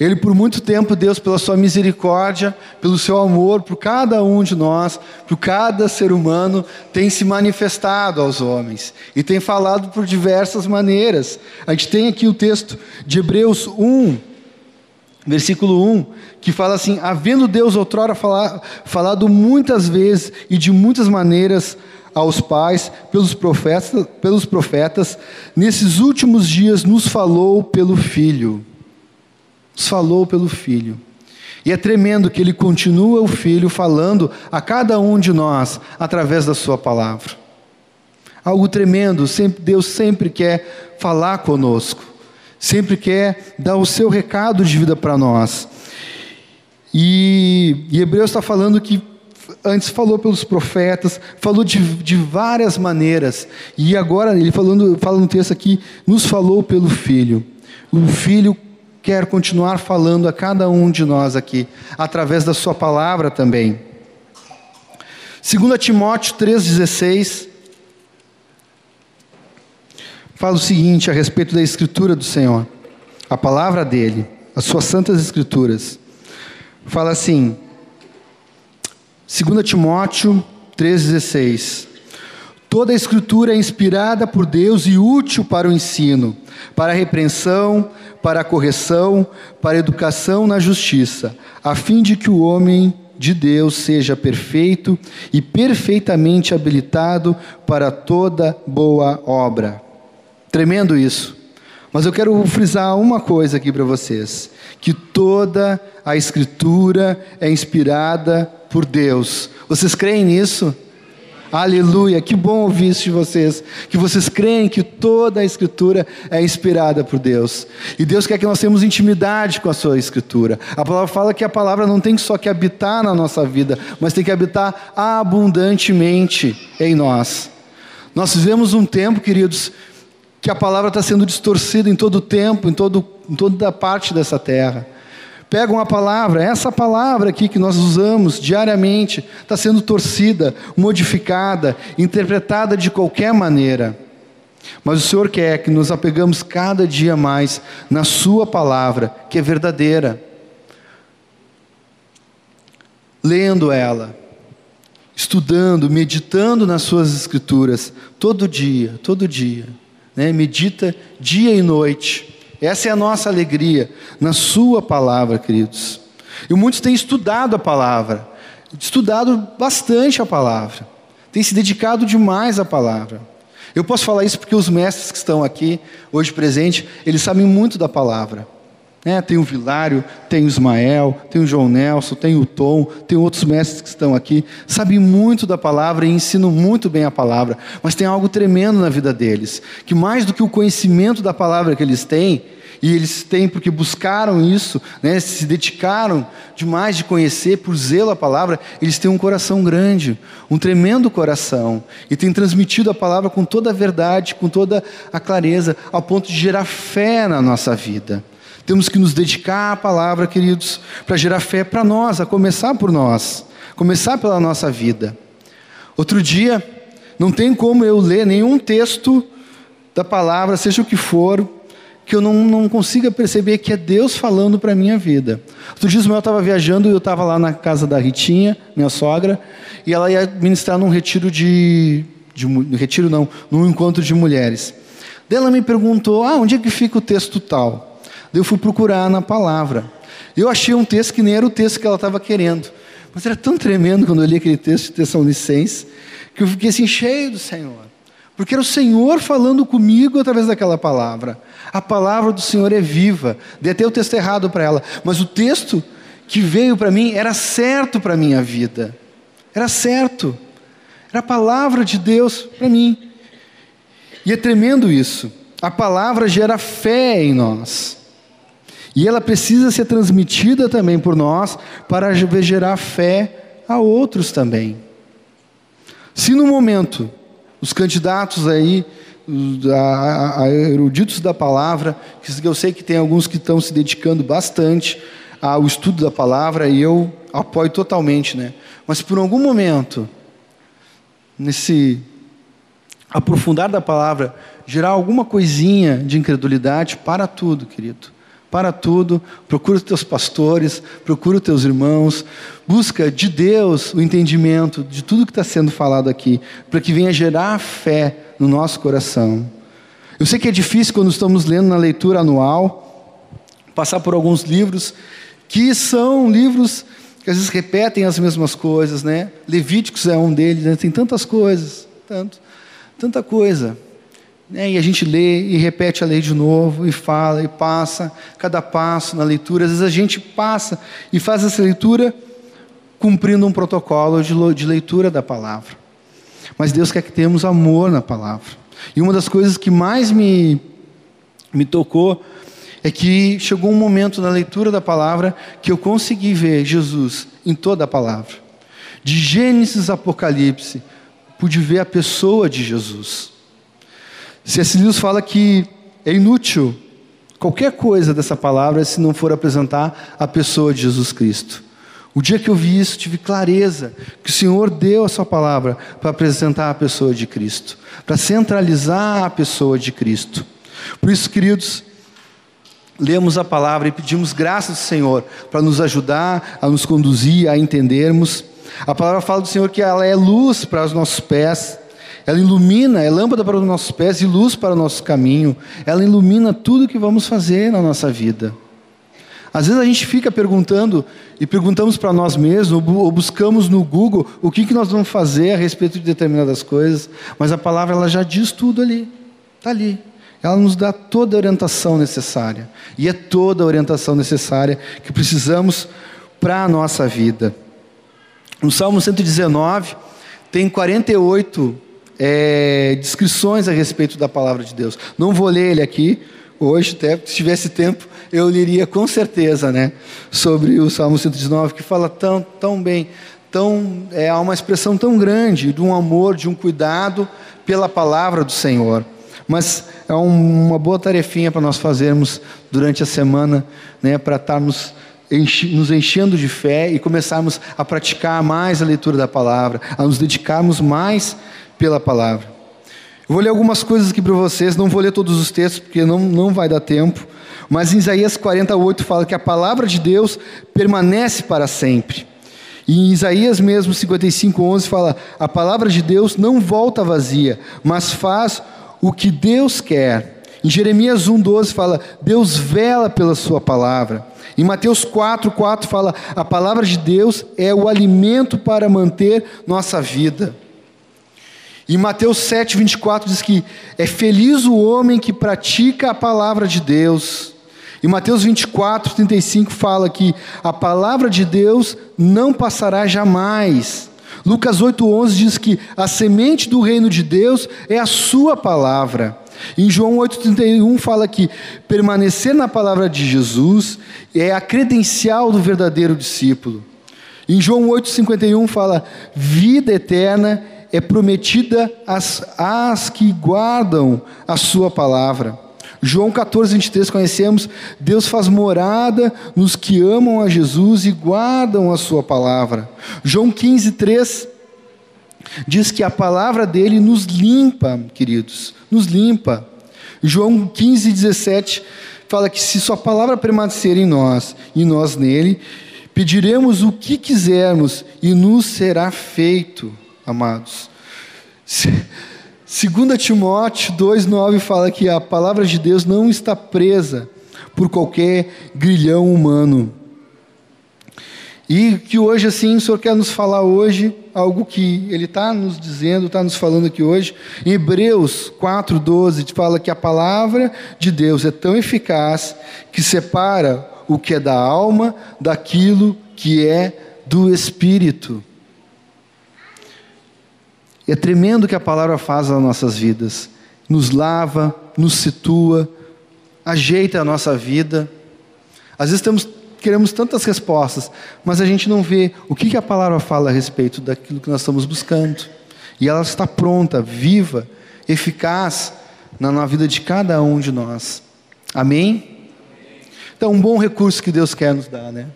Ele, por muito tempo, Deus, pela sua misericórdia, pelo seu amor por cada um de nós, por cada ser humano, tem se manifestado aos homens e tem falado por diversas maneiras. A gente tem aqui o texto de Hebreus 1, versículo 1, que fala assim: Havendo Deus outrora falado muitas vezes e de muitas maneiras aos pais pelos profetas, pelos profetas, nesses últimos dias nos falou pelo Filho. Nos falou pelo Filho. E é tremendo que ele continua o Filho falando a cada um de nós através da sua palavra. Algo tremendo, sempre, Deus sempre quer falar conosco, sempre quer dar o seu recado de vida para nós. E, e Hebreus está falando que antes falou pelos profetas, falou de, de várias maneiras, e agora ele falando, fala no texto aqui, nos falou pelo Filho. O Filho quer continuar falando a cada um de nós aqui, através da sua palavra também. 2 Timóteo 3,16 fala o seguinte a respeito da Escritura do Senhor, a palavra dele, as suas santas Escrituras. Fala assim: 2 Timóteo 3,16: Toda a Escritura é inspirada por Deus e útil para o ensino, para a repreensão, para a correção, para a educação na justiça, a fim de que o homem de Deus seja perfeito e perfeitamente habilitado para toda boa obra. Tremendo isso. Mas eu quero frisar uma coisa aqui para vocês: que toda a Escritura é inspirada por Deus. Vocês creem nisso? Aleluia, que bom ouvir isso de vocês. Que vocês creem que toda a Escritura é inspirada por Deus. E Deus quer que nós tenhamos intimidade com a Sua Escritura. A palavra fala que a palavra não tem só que habitar na nossa vida, mas tem que habitar abundantemente em nós. Nós vivemos um tempo, queridos, que a palavra está sendo distorcida em todo o tempo, em, todo, em toda parte dessa terra. Pega uma palavra, essa palavra aqui que nós usamos diariamente, está sendo torcida, modificada, interpretada de qualquer maneira. Mas o Senhor quer que nos apegamos cada dia mais na Sua palavra, que é verdadeira. Lendo ela, estudando, meditando nas Suas Escrituras, todo dia, todo dia. Né? Medita dia e noite essa é a nossa alegria na Sua palavra, queridos. E muitos têm estudado a palavra, estudado bastante a palavra, têm se dedicado demais à palavra. Eu posso falar isso porque os mestres que estão aqui, hoje presentes, eles sabem muito da palavra. É, tem o Vilário, tem o Ismael, tem o João Nelson, tem o Tom, tem outros mestres que estão aqui, sabem muito da palavra e ensinam muito bem a palavra, mas tem algo tremendo na vida deles, que mais do que o conhecimento da palavra que eles têm, e eles têm porque buscaram isso, né, se dedicaram demais de conhecer, por zelo a palavra, eles têm um coração grande, um tremendo coração, e têm transmitido a palavra com toda a verdade, com toda a clareza, ao ponto de gerar fé na nossa vida. Temos que nos dedicar à palavra, queridos, para gerar fé para nós, a começar por nós, começar pela nossa vida. Outro dia, não tem como eu ler nenhum texto da palavra, seja o que for, que eu não, não consiga perceber que é Deus falando para a minha vida. Outro dia, eu estava viajando e eu estava lá na casa da Ritinha, minha sogra, e ela ia ministrar num retiro de. de retiro não, num encontro de mulheres. Daí ela me perguntou: ah, onde é que fica o texto tal? Eu fui procurar na palavra. Eu achei um texto que nem era o texto que ela estava querendo. Mas era tão tremendo quando eu li aquele texto de Tessalonicenses, que eu fiquei assim cheio do Senhor. Porque era o Senhor falando comigo através daquela palavra. A palavra do Senhor é viva. Dei até o texto errado para ela. Mas o texto que veio para mim era certo para a minha vida. Era certo. Era a palavra de Deus para mim. E é tremendo isso. A palavra gera fé em nós. E ela precisa ser transmitida também por nós para gerar fé a outros também. Se no momento os candidatos aí, a, a eruditos da palavra, que eu sei que tem alguns que estão se dedicando bastante ao estudo da palavra e eu apoio totalmente, né? Mas por algum momento, nesse aprofundar da palavra, gerar alguma coisinha de incredulidade, para tudo, querido. Para tudo, procura os teus pastores, procura os teus irmãos, busca de Deus o entendimento de tudo que está sendo falado aqui, para que venha gerar fé no nosso coração. Eu sei que é difícil quando estamos lendo na leitura anual, passar por alguns livros que são livros que às vezes repetem as mesmas coisas, né? Levíticos é um deles, né? tem tantas coisas, tanto, tanta coisa. Né? E a gente lê e repete a lei de novo, e fala, e passa cada passo na leitura. Às vezes a gente passa e faz essa leitura cumprindo um protocolo de leitura da palavra. Mas Deus quer que tenhamos amor na palavra. E uma das coisas que mais me, me tocou é que chegou um momento na leitura da palavra que eu consegui ver Jesus em toda a palavra. De Gênesis a Apocalipse, pude ver a pessoa de Jesus. C.S. Lewis fala que é inútil qualquer coisa dessa palavra se não for apresentar a pessoa de Jesus Cristo. O dia que eu vi isso, tive clareza que o Senhor deu a sua palavra para apresentar a pessoa de Cristo, para centralizar a pessoa de Cristo. Por isso, queridos, lemos a palavra e pedimos graças do Senhor para nos ajudar a nos conduzir, a entendermos. A palavra fala do Senhor que ela é luz para os nossos pés Ela ilumina, é lâmpada para os nossos pés e luz para o nosso caminho. Ela ilumina tudo que vamos fazer na nossa vida. Às vezes a gente fica perguntando e perguntamos para nós mesmos, ou buscamos no Google o que, que nós vamos fazer a respeito de determinadas coisas, mas a palavra ela já diz tudo ali, está ali. Ela nos dá toda a orientação necessária, e é toda a orientação necessária que precisamos para a nossa vida. No Salmo 119, tem 48 é, descrições a respeito da palavra de Deus. Não vou ler ele aqui, hoje, até se tivesse tempo, eu leria com certeza, né, sobre o Salmo 119, que fala tão, tão bem, tão, é, uma expressão tão grande de um amor, de um cuidado pela palavra do Senhor. Mas é um, uma boa tarefinha para nós fazermos durante a semana, né, para estarmos nos enchendo de fé e começarmos a praticar mais a leitura da palavra, a nos dedicarmos mais pela palavra. Eu vou ler algumas coisas aqui para vocês, não vou ler todos os textos porque não, não vai dar tempo. Mas em Isaías 48 fala que a palavra de Deus permanece para sempre. E em Isaías mesmo 55:11 fala: a palavra de Deus não volta vazia, mas faz o que Deus quer. Em Jeremias 1:12 fala: Deus vela pela sua palavra. Em Mateus 4:4 4 fala: a palavra de Deus é o alimento para manter nossa vida. Em Mateus 7, 24 diz que é feliz o homem que pratica a palavra de Deus. Em Mateus 24, 35 fala que a palavra de Deus não passará jamais. Lucas 8,11 diz que a semente do reino de Deus é a sua palavra. Em João 8,31 fala que permanecer na palavra de Jesus é a credencial do verdadeiro discípulo. Em João 8,51 fala: vida eterna é prometida às, às que guardam a sua palavra. João 14, 23, conhecemos, Deus faz morada nos que amam a Jesus e guardam a sua palavra. João 15, 3 diz que a palavra dele nos limpa, queridos, nos limpa. João 15, 17 fala que se sua palavra permanecer em nós e nós nele, pediremos o que quisermos e nos será feito, amados. 2 Timóteo 2,9 fala que a palavra de Deus não está presa por qualquer grilhão humano. E que hoje, assim, o Senhor quer nos falar hoje algo que Ele está nos dizendo, está nos falando aqui hoje. Em Hebreus 4,12 fala que a palavra de Deus é tão eficaz que separa o que é da alma daquilo que é do espírito. É tremendo o que a palavra faz nas nossas vidas. Nos lava, nos situa, ajeita a nossa vida. Às vezes temos, queremos tantas respostas, mas a gente não vê o que, que a palavra fala a respeito daquilo que nós estamos buscando. E ela está pronta, viva, eficaz na, na vida de cada um de nós. Amém? Então, um bom recurso que Deus quer nos dar, né?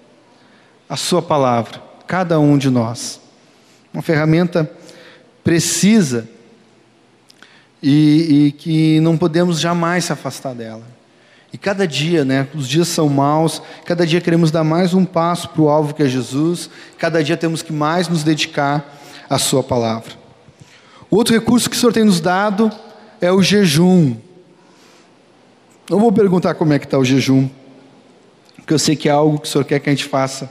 A Sua palavra, cada um de nós. Uma ferramenta precisa e, e, que não podemos jamais se afastar dela. E cada dia, né, os dias são maus, cada dia queremos dar mais um passo para o alvo que é Jesus, cada dia temos que mais nos dedicar à Sua palavra. O outro recurso que o Senhor tem nos dado é o jejum. Não vou perguntar como é que está o jejum, porque eu sei que é algo que o Senhor quer que a gente faça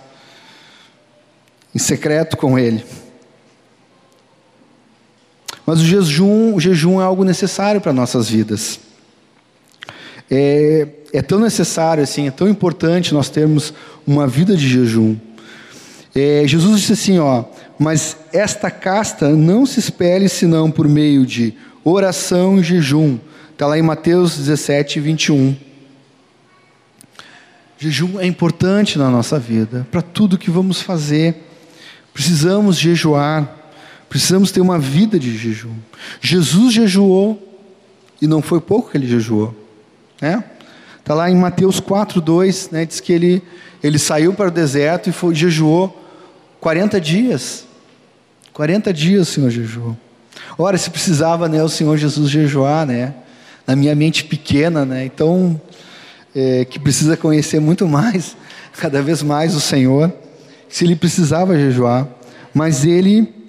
em secreto com Ele. Mas o jejum, o jejum é algo necessário para nossas vidas. É, é, tão necessário, assim, é tão importante nós termos uma vida de jejum. É, Jesus disse assim, ó, mas esta casta não se espelhe senão por meio de oração e jejum. Está lá em Mateus 17, 21. Jejum é importante na nossa vida, para tudo que vamos fazer. Precisamos jejuar. Precisamos ter uma vida de jejum. Jesus jejuou e não foi pouco que ele jejuou, né? Tá lá em Mateus 4:2, né? Diz que ele ele saiu para o deserto e foi jejuou 40 dias. 40 dias o Senhor jejuou. Ora, se precisava, né, o Senhor Jesus jejuar, né? Na minha mente pequena, né? Então, é, que precisa conhecer muito mais, (laughs) cada vez mais o Senhor, se ele precisava jejuar, mas ele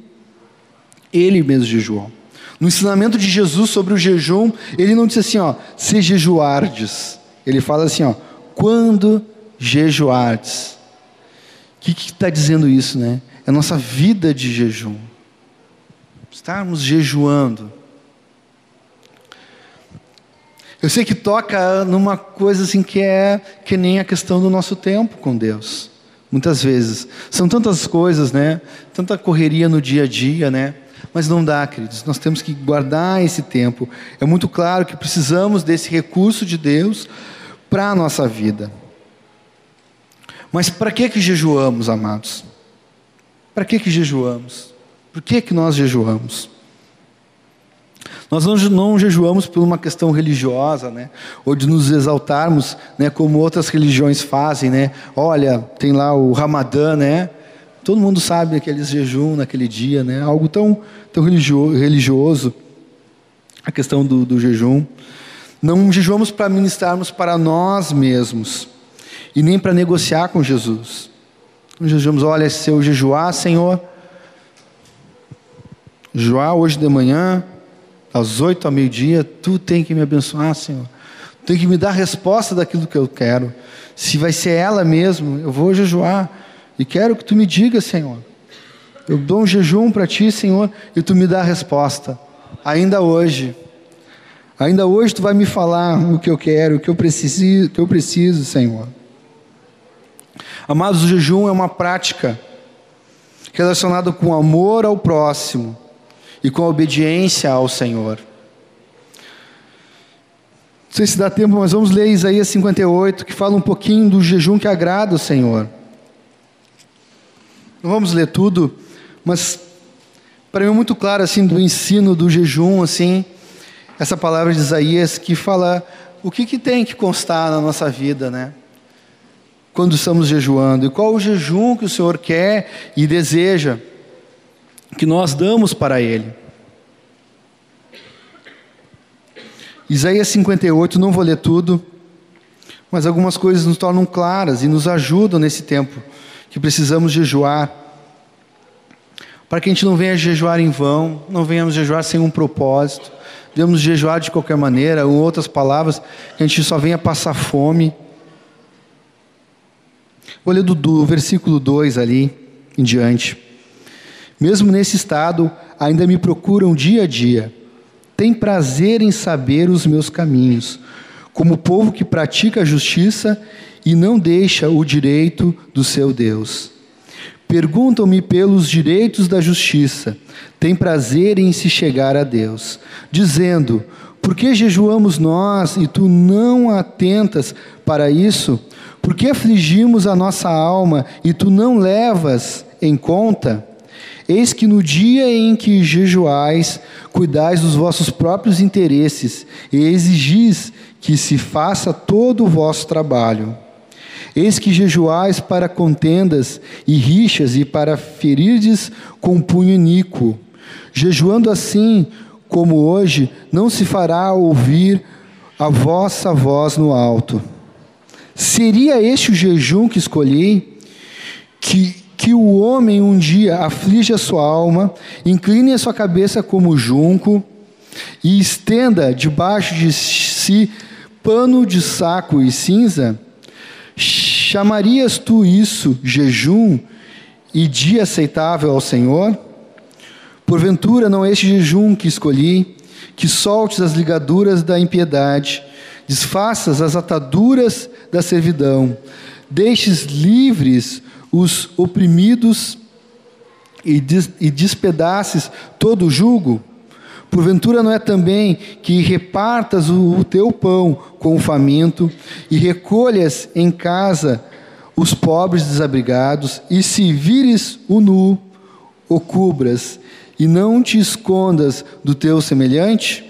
ele mesmo jejuou. No ensinamento de Jesus sobre o jejum, ele não disse assim, ó, se jejuardes. Ele fala assim, ó, quando jejuardes. O que está dizendo isso, né? É a nossa vida de jejum. Estarmos jejuando. Eu sei que toca numa coisa assim que é que nem a questão do nosso tempo com Deus. Muitas vezes. São tantas coisas, né? Tanta correria no dia a dia, né? Mas não dá, queridos. Nós temos que guardar esse tempo. É muito claro que precisamos desse recurso de Deus para a nossa vida. Mas para que que jejuamos, amados? Para que que jejuamos? Por que que nós jejuamos? Nós não, não jejuamos por uma questão religiosa, né? Ou de nos exaltarmos, né? Como outras religiões fazem, né? Olha, tem lá o Ramadã, né? Todo mundo sabe aqueles jejum naquele dia, né? Algo tão, tão religioso, a questão do, do jejum. Não jejuamos para ministrarmos para nós mesmos e nem para negociar com Jesus. Não jejuamos, olha, se eu jejuar, Senhor, jejuar hoje de manhã, às oito ao meio-dia, tu tem que me abençoar, Senhor. Tu tem que me dar resposta daquilo que eu quero. Se vai ser ela mesmo, eu vou jejuar. E quero que tu me diga, Senhor. Eu dou um jejum para ti, Senhor, e tu me dá a resposta. Ainda hoje. Ainda hoje tu vai me falar o que eu quero, o que eu preciso, o que eu preciso, Senhor. Amados, o jejum é uma prática relacionada com amor ao próximo e com a obediência ao Senhor. Não sei se dá tempo, mas vamos ler Isaías 58, que fala um pouquinho do jejum que agrada o Senhor. Não vamos ler tudo, mas para mim é muito claro assim do ensino do jejum, assim, essa palavra de Isaías que fala o que, que tem que constar na nossa vida, né? Quando estamos jejuando, e qual o jejum que o Senhor quer e deseja que nós damos para Ele. Isaías 58, não vou ler tudo, mas algumas coisas nos tornam claras e nos ajudam nesse tempo que precisamos jejuar. Para que a gente não venha jejuar em vão, não venhamos jejuar sem um propósito, devemos jejuar de qualquer maneira, ou outras palavras, que a gente só venha passar fome. Vou ler do, do versículo 2 ali em diante. Mesmo nesse estado, ainda me procuram dia a dia. Tem prazer em saber os meus caminhos, como povo que pratica a justiça e não deixa o direito do seu Deus. Perguntam-me pelos direitos da justiça, tem prazer em se chegar a Deus, dizendo: Por que jejuamos nós e tu não atentas para isso? Por que afligimos a nossa alma e tu não levas em conta? Eis que no dia em que jejuais, cuidais dos vossos próprios interesses e exigis que se faça todo o vosso trabalho. Eis que jejuais para contendas e rixas e para ferirdes com punho iníquo. Jejuando assim, como hoje, não se fará ouvir a vossa voz no alto. Seria este o jejum que escolhi? Que que o homem um dia aflige a sua alma, incline a sua cabeça como junco e estenda debaixo de si pano de saco e cinza? Chamarias tu isso jejum e dia aceitável ao Senhor? Porventura não é este jejum que escolhi, que soltes as ligaduras da impiedade, desfaças as ataduras da servidão, deixes livres os oprimidos e, e despedaces todo o jugo? Porventura não é também que repartas o, teu pão com o faminto e recolhas em casa os pobres desabrigados, e se vires o nu, o cubras, e não te escondas do teu semelhante?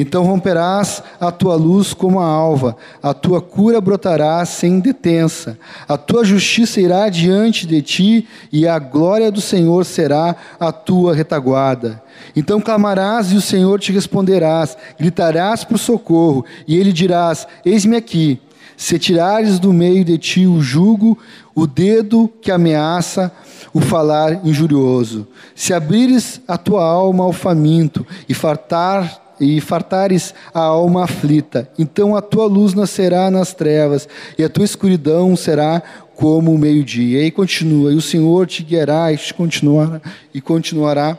Então romperás a tua luz como a alva, a tua cura brotará sem detença, a tua justiça irá diante de ti, e a glória do Senhor será a tua retaguarda. Então clamarás e o Senhor te responderás, gritarás por socorro, e ele dirás: Eis-me aqui. Se tirares do meio de ti o jugo, o dedo que ameaça, o falar injurioso. Se abrires a tua alma ao faminto e fartar e fartares a alma aflita, então a tua luz nascerá nas trevas e a tua escuridão será como o meio-dia. E aí continua, e o Senhor te guiará e te continuará e continuará.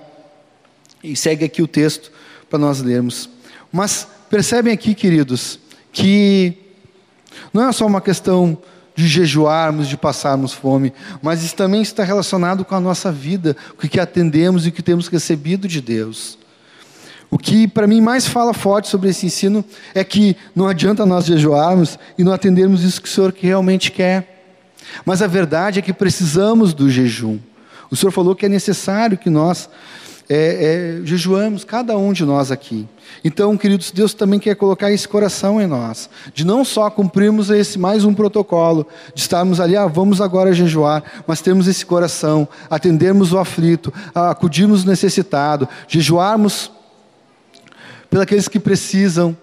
E segue aqui o texto para nós lermos. Mas percebem aqui, queridos, que não é só uma questão de jejuarmos, de passarmos fome, mas isso também está relacionado com a nossa vida, com o que atendemos e o que temos recebido de Deus. O que para mim mais fala forte sobre esse ensino é que não adianta nós jejuarmos e não atendermos isso que o Senhor realmente quer. Mas a verdade é que precisamos do jejum. O Senhor falou que é necessário que nós é, é, jejuamos, cada um de nós aqui. Então, queridos, Deus também quer colocar esse coração em nós, de não só cumprirmos esse mais um protocolo, de estarmos ali, ah, vamos agora jejuar, mas termos esse coração, atendermos o aflito, acudirmos o necessitado, jejuarmos pelos que precisam.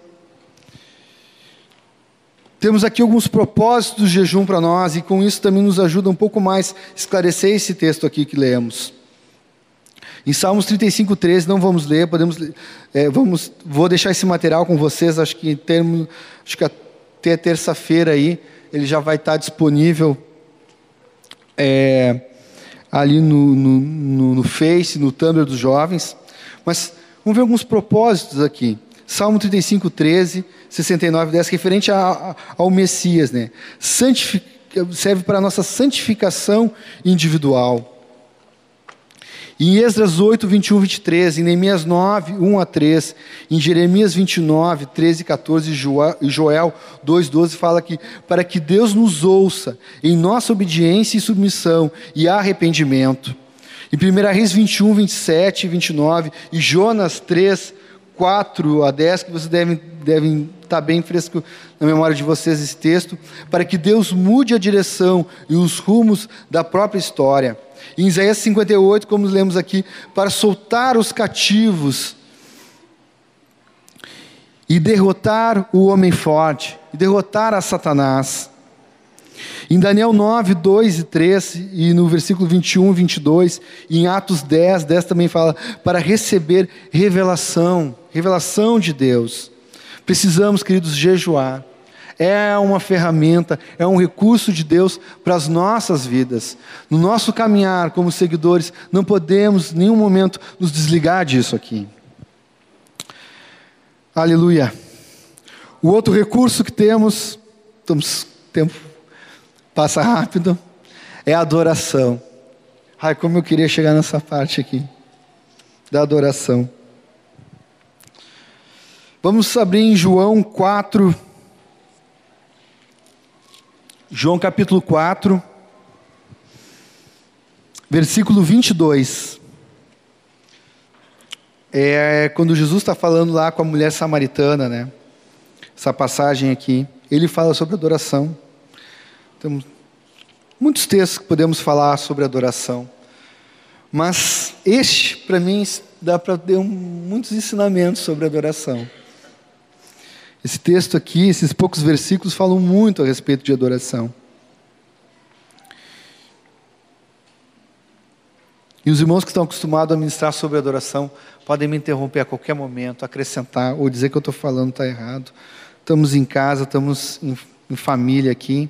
Temos aqui alguns propósitos do jejum para nós e com isso também nos ajuda um pouco mais esclarecer esse texto aqui que lemos. Em Salmos 35, 13, não vamos ler, podemos, é, vamos, vou deixar esse material com vocês, acho que em termos, acho que até terça-feira aí, ele já vai estar disponível é, ali no, no, no, no Face, no Tumblr dos jovens. Mas vamos ver alguns propósitos aqui. Salmo 35, 13, 69, 10, referente a, a, ao Messias, né? Santific, serve para a nossa santificação individual. Em Esdras 8, 21, 23, em Neemias 9, 1 a 3, em Jeremias 29, 13 e 14, e Joel 2, 12 fala que para que Deus nos ouça em nossa obediência e submissão e arrependimento. Em 1 Reis 21, 27 e 29, e Jonas 3, 4 a 10, que vocês devem, devem estar bem fresco na memória de vocês esse texto, para que Deus mude a direção e os rumos da própria história em Isaías 58, como lemos aqui, para soltar os cativos e derrotar o homem forte, e derrotar a Satanás. Em Daniel 9, 2 e 3, e no versículo 21 e 22, e em Atos 10, 10 também fala, para receber revelação, revelação de Deus. Precisamos, queridos, jejuar é uma ferramenta, é um recurso de Deus para as nossas vidas. No nosso caminhar como seguidores, não podemos em nenhum momento nos desligar disso aqui. Aleluia. O outro recurso que temos, estamos, tempo passa rápido, é adoração. Ai, como eu queria chegar nessa parte aqui, da adoração. Vamos abrir em João 4, João capítulo 4, versículo 22. É quando Jesus está falando lá com a mulher samaritana, né? Essa passagem aqui. Ele fala sobre adoração. Temos muitos textos que podemos falar sobre adoração. Mas este, para mim, dá para ter muitos ensinamentos sobre adoração. Esse texto aqui, esses poucos versículos falam muito a respeito de adoração. E os irmãos que estão acostumados a ministrar sobre adoração podem me interromper a qualquer momento, acrescentar ou dizer que eu estou falando está errado. Estamos em casa, estamos em, em família aqui.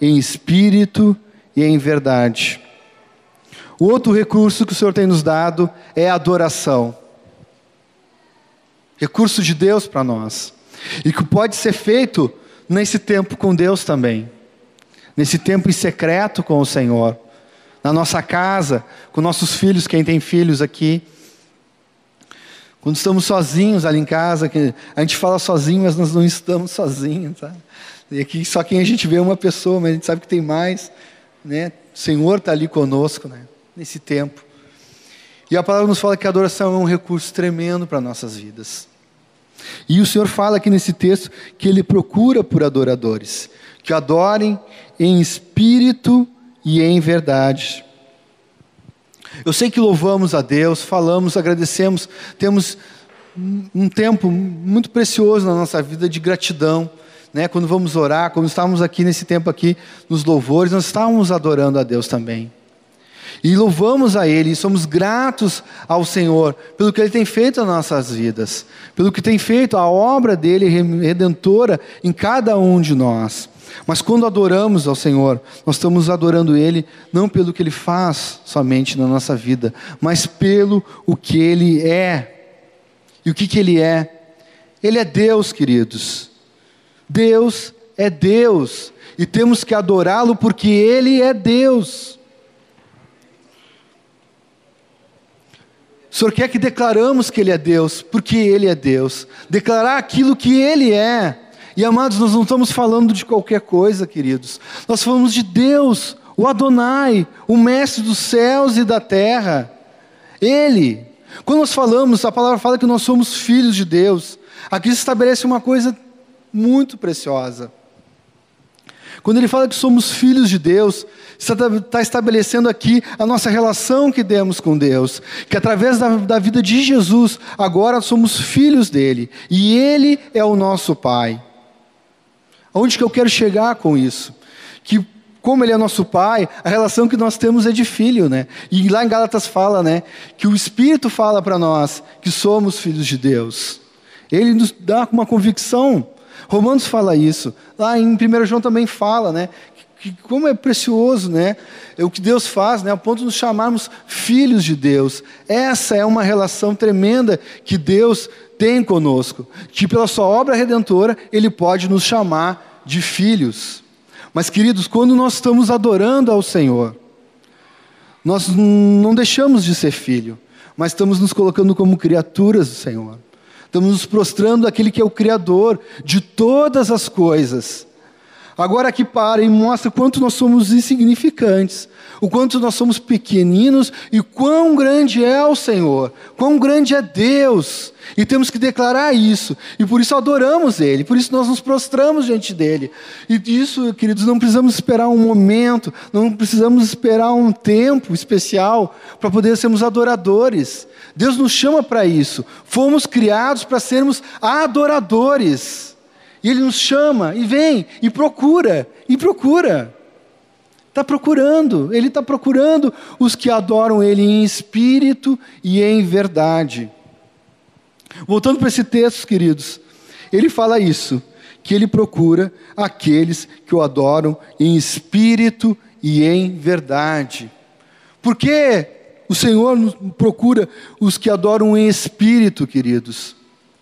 em espírito e em verdade. O outro recurso que o Senhor tem nos dado é a adoração. Recurso de Deus para nós. E que pode ser feito nesse tempo com Deus também. Nesse tempo em secreto com o Senhor. Na nossa casa, com nossos filhos, quem tem filhos aqui. Quando estamos sozinhos ali em casa, a gente fala sozinho, mas nós não estamos sozinhos, tá? E aqui só quem a gente vê é uma pessoa, mas a gente sabe que tem mais, né? O Senhor está ali conosco, né? Nesse tempo. E a palavra nos fala que a adoração é um recurso tremendo para nossas vidas. E o Senhor fala aqui nesse texto que Ele procura por adoradores, que adorem em espírito e em verdade. Eu sei que louvamos a Deus, falamos, agradecemos, temos um tempo muito precioso na nossa vida de gratidão, né? Quando vamos orar, quando estávamos aqui nesse tempo aqui nos louvores, nós estávamos adorando a Deus também. E louvamos a Ele, e somos gratos ao Senhor pelo que Ele tem feito nas nossas vidas, pelo que tem feito a obra dele redentora em cada um de nós. Mas quando adoramos ao Senhor, nós estamos adorando Ele não pelo que Ele faz somente na nossa vida, mas pelo o que Ele é. E o que, que Ele é? Ele é Deus, queridos. Deus é Deus. E temos que adorá-lo porque Ele é Deus. O Senhor quer que declaramos que Ele é Deus, porque Ele é Deus. Declarar aquilo que Ele é. E amados, nós não estamos falando de qualquer coisa, queridos. Nós falamos de Deus, o Adonai, o Mestre dos céus e da terra. Ele. Quando nós falamos, a palavra fala que nós somos filhos de Deus. Aqui se estabelece uma coisa muito preciosa. Quando ele fala que somos filhos de Deus, está estabelecendo aqui a nossa relação que temos com Deus, que através da, da vida de Jesus, agora somos filhos dele, e ele é o nosso Pai. Aonde que eu quero chegar com isso? Que como ele é nosso pai, a relação que nós temos é de filho, né? E lá em Gálatas fala, né, que o Espírito fala para nós que somos filhos de Deus. Ele nos dá uma convicção Romanos fala isso. Lá em 1 João também fala, né? Que, como é precioso, né? É o que Deus faz, né? A ponto de nos chamarmos filhos de Deus. Essa é uma relação tremenda que Deus tem conosco. Que pela sua obra redentora, Ele pode nos chamar de filhos. Mas, queridos, quando nós estamos adorando ao Senhor, nós não deixamos de ser filho, mas estamos nos colocando como criaturas do Senhor. Estamos nos prostrando àquele que é o Criador de todas as coisas. Agora aqui para e mostra quanto nós somos insignificantes, o quanto nós somos pequeninos e quão grande é o Senhor, quão grande é Deus. E temos que declarar isso, e por isso adoramos Ele, por isso nós nos prostramos diante dEle. E isso, queridos, não precisamos esperar um momento, não precisamos esperar um tempo especial para poder sermos adoradores. Deus nos chama para isso. Fomos criados para sermos adoradores. E Ele nos chama e vem e procura, e procura. Está procurando, Ele está procurando os que adoram Ele em espírito e em verdade. Voltando para esse texto, queridos, ele fala isso, que ele procura aqueles que o adoram em espírito e em verdade. Por que o Senhor procura os que adoram em espírito, queridos.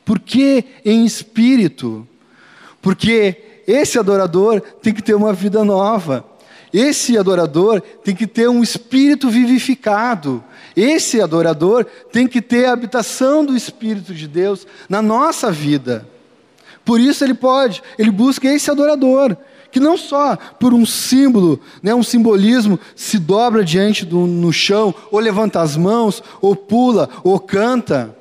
Por que em espírito? Porque esse adorador tem que ter uma vida nova. Esse adorador tem que ter um espírito vivificado. Esse adorador tem que ter a habitação do Espírito de Deus na nossa vida. Por isso ele pode, ele busca esse adorador que não só por um símbolo, né, um simbolismo, se dobra diante do no chão, ou levanta as mãos, ou pula, ou canta.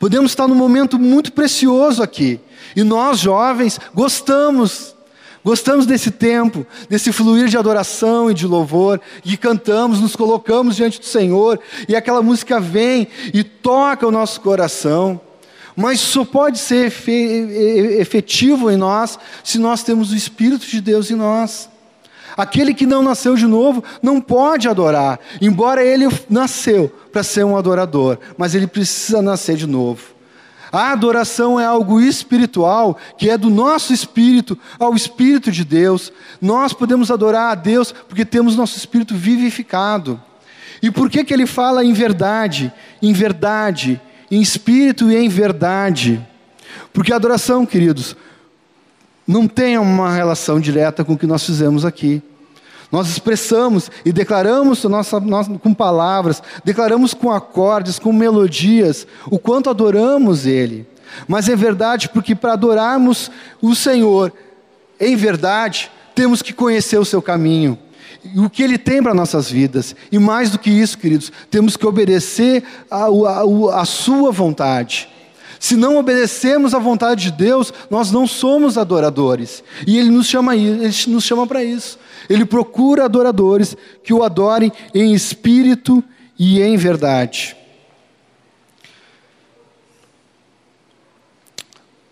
Podemos estar num momento muito precioso aqui. E nós, jovens, gostamos Gostamos desse tempo, desse fluir de adoração e de louvor, e cantamos, nos colocamos diante do Senhor, e aquela música vem e toca o nosso coração mas só pode ser efetivo em nós se nós temos o Espírito de Deus em nós. Aquele que não nasceu de novo não pode adorar, embora ele nasceu para ser um adorador, mas ele precisa nascer de novo. A adoração é algo espiritual, que é do nosso espírito ao espírito de Deus. Nós podemos adorar a Deus porque temos nosso espírito vivificado. E por que que ele fala em verdade? Em verdade, em espírito e em verdade. Porque a adoração, queridos, não tem uma relação direta com o que nós fizemos aqui. Nós expressamos e declaramos nossa, nossa, com palavras, declaramos com acordes, com melodias, o quanto adoramos Ele. Mas é verdade porque para adorarmos o Senhor, em verdade, temos que conhecer o seu caminho e o que Ele tem para nossas vidas. E mais do que isso, queridos, temos que obedecer a, a, a Sua vontade. Se não obedecemos à vontade de Deus, nós não somos adoradores. E Ele nos chama, Ele nos chama para isso. Ele procura adoradores que o adorem em espírito e em verdade.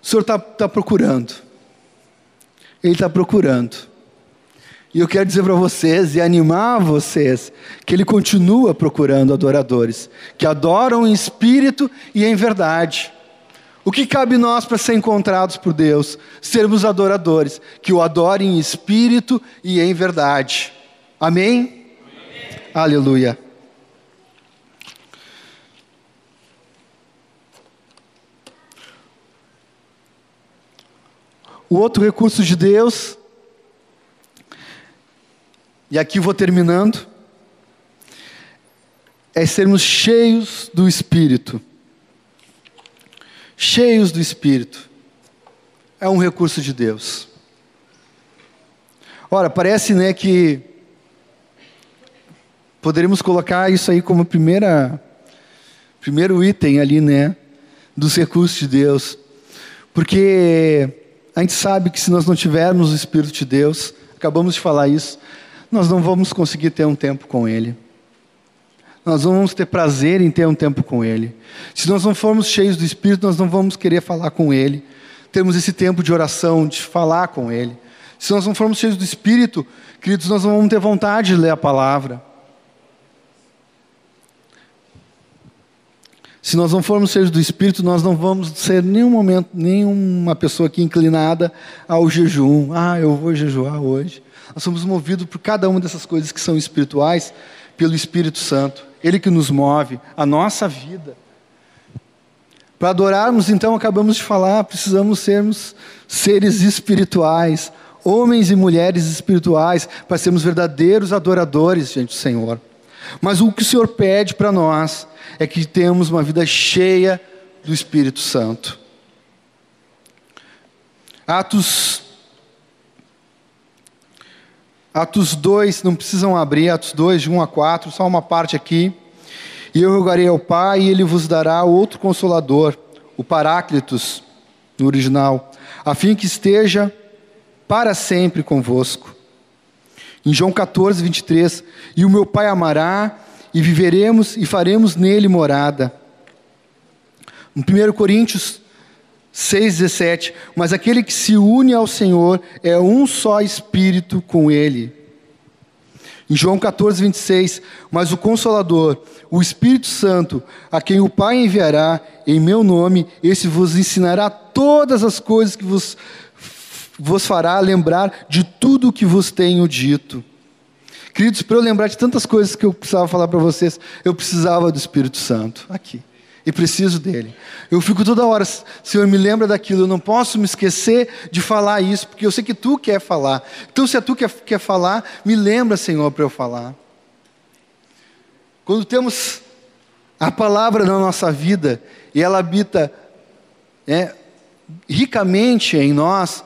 O Senhor está tá procurando. Ele está procurando. E eu quero dizer para vocês e animar vocês que Ele continua procurando adoradores que adoram em espírito e em verdade. O que cabe nós para ser encontrados por Deus? Sermos adoradores, que o adorem em espírito e em verdade. Amém? Amém. Aleluia. O outro recurso de Deus, e aqui vou terminando, é sermos cheios do Espírito cheios do Espírito. É um recurso de Deus. Ora, parece né, que poderíamos colocar isso aí como primeira, primeiro item ali, né, dos recursos de Deus. Porque a gente sabe que se nós não tivermos o Espírito de Deus, acabamos de falar isso, nós não vamos conseguir ter um tempo com Ele nós não vamos ter prazer em ter um tempo com Ele. Se nós não formos cheios do Espírito, nós não vamos querer falar com Ele. Temos esse tempo de oração, de falar com Ele. Se nós não formos cheios do Espírito, queridos, nós não vamos ter vontade de ler a palavra. Se nós não formos cheios do Espírito, nós não vamos ser nenhum momento, nenhuma pessoa aqui inclinada ao jejum. Ah, eu vou jejuar hoje. Nós somos movidos por cada uma dessas coisas que são espirituais pelo Espírito Santo. Ele que nos move, a nossa vida. Para adorarmos, então, acabamos de falar, precisamos sermos seres espirituais, homens e mulheres espirituais, para sermos verdadeiros adoradores diante do Senhor. Mas o que o Senhor pede para nós é que temos uma vida cheia do Espírito Santo. Atos Atos 2, não precisam abrir, Atos 2, de 1 a 4, só uma parte aqui. E eu rogarei ao Pai, e Ele vos dará outro consolador, o Paráclitos, no original, a fim que esteja para sempre convosco. Em João 14, 23, e o meu Pai amará, e viveremos e faremos nele morada. Em 1 Coríntios 6,17. Mas aquele que se une ao Senhor é um só espírito com Ele. Em João 14, 26. Mas o Consolador, o Espírito Santo, a quem o Pai enviará em meu nome, esse vos ensinará todas as coisas que vos, vos fará lembrar de tudo o que vos tenho dito. Queridos, para eu lembrar de tantas coisas que eu precisava falar para vocês, eu precisava do Espírito Santo. Aqui e preciso dele. Eu fico toda hora, Senhor, me lembra daquilo, eu não posso me esquecer de falar isso, porque eu sei que tu quer falar. Então, se é tu que quer, quer falar, me lembra, Senhor, para eu falar. Quando temos a palavra na nossa vida e ela habita é, ricamente em nós,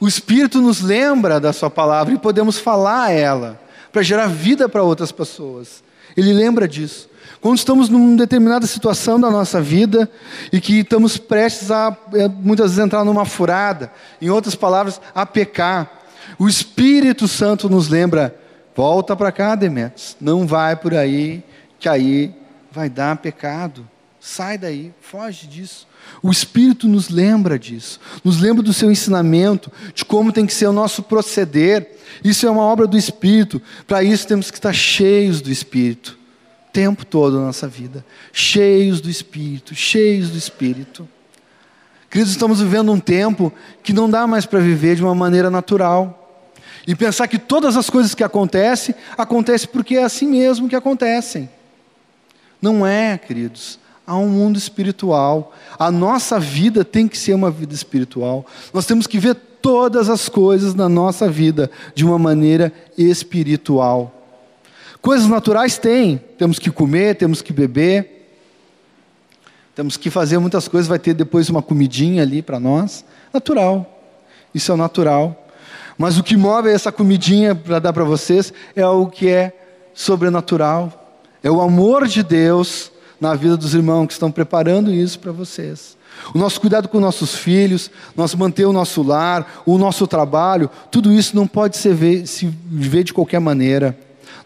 o Espírito nos lembra da Sua palavra e podemos falar ela, para gerar vida para outras pessoas. Ele lembra disso. Quando estamos numa determinada situação da nossa vida e que estamos prestes a, é, muitas vezes, entrar numa furada, em outras palavras, a pecar, o Espírito Santo nos lembra: volta para cá, Demetrios, não vai por aí, que aí vai dar pecado. Sai daí, foge disso. O Espírito nos lembra disso, nos lembra do seu ensinamento, de como tem que ser o nosso proceder. Isso é uma obra do Espírito, para isso temos que estar cheios do Espírito tempo todo na nossa vida, cheios do Espírito, cheios do Espírito. Queridos, estamos vivendo um tempo que não dá mais para viver de uma maneira natural. E pensar que todas as coisas que acontecem, acontecem porque é assim mesmo que acontecem. Não é, queridos. Há um mundo espiritual. A nossa vida tem que ser uma vida espiritual. Nós temos que ver todas as coisas na nossa vida de uma maneira espiritual. Coisas naturais tem, temos que comer, temos que beber, temos que fazer muitas coisas, vai ter depois uma comidinha ali para nós, natural. Isso é o natural. Mas o que move essa comidinha para dar para vocês é o que é sobrenatural. É o amor de Deus na vida dos irmãos que estão preparando isso para vocês. O nosso cuidado com nossos filhos, nós manter o nosso lar, o nosso trabalho, tudo isso não pode ser ver, se ver de qualquer maneira.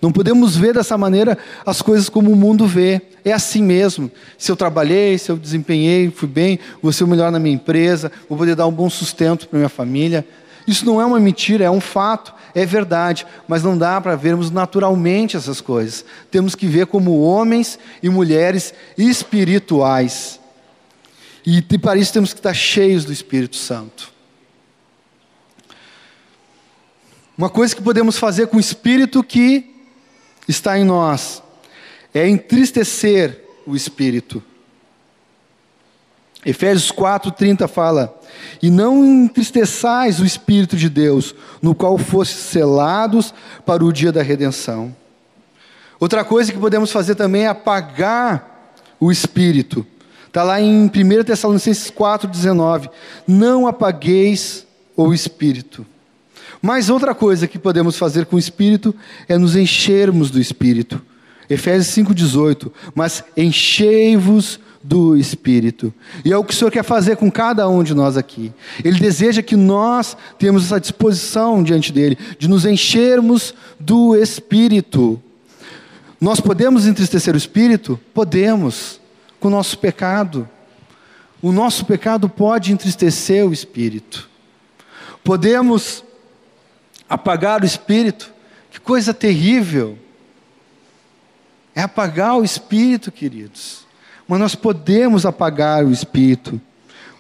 Não podemos ver dessa maneira as coisas como o mundo vê. É assim mesmo. Se eu trabalhei, se eu desempenhei, fui bem, vou ser o melhor na minha empresa, vou poder dar um bom sustento para minha família. Isso não é uma mentira, é um fato, é verdade, mas não dá para vermos naturalmente essas coisas. Temos que ver como homens e mulheres espirituais. E para isso temos que estar cheios do Espírito Santo. Uma coisa que podemos fazer com o Espírito que está em nós é entristecer o Espírito. Efésios 4:30 fala: "E não entristeçais o espírito de Deus, no qual fostes selados para o dia da redenção." Outra coisa que podemos fazer também é apagar o espírito. Está lá em 1 Tessalonicenses 4,19. Não apagueis o espírito. Mas outra coisa que podemos fazer com o espírito é nos enchermos do espírito. Efésios 5,18. Mas enchei-vos do Espírito. E é o que o Senhor quer fazer com cada um de nós aqui. Ele deseja que nós tenhamos essa disposição diante dele, de nos enchermos do Espírito. Nós podemos entristecer o Espírito? Podemos, com o nosso pecado. O nosso pecado pode entristecer o Espírito. Podemos apagar o Espírito? Que coisa terrível! É apagar o Espírito, queridos. Mas nós podemos apagar o espírito.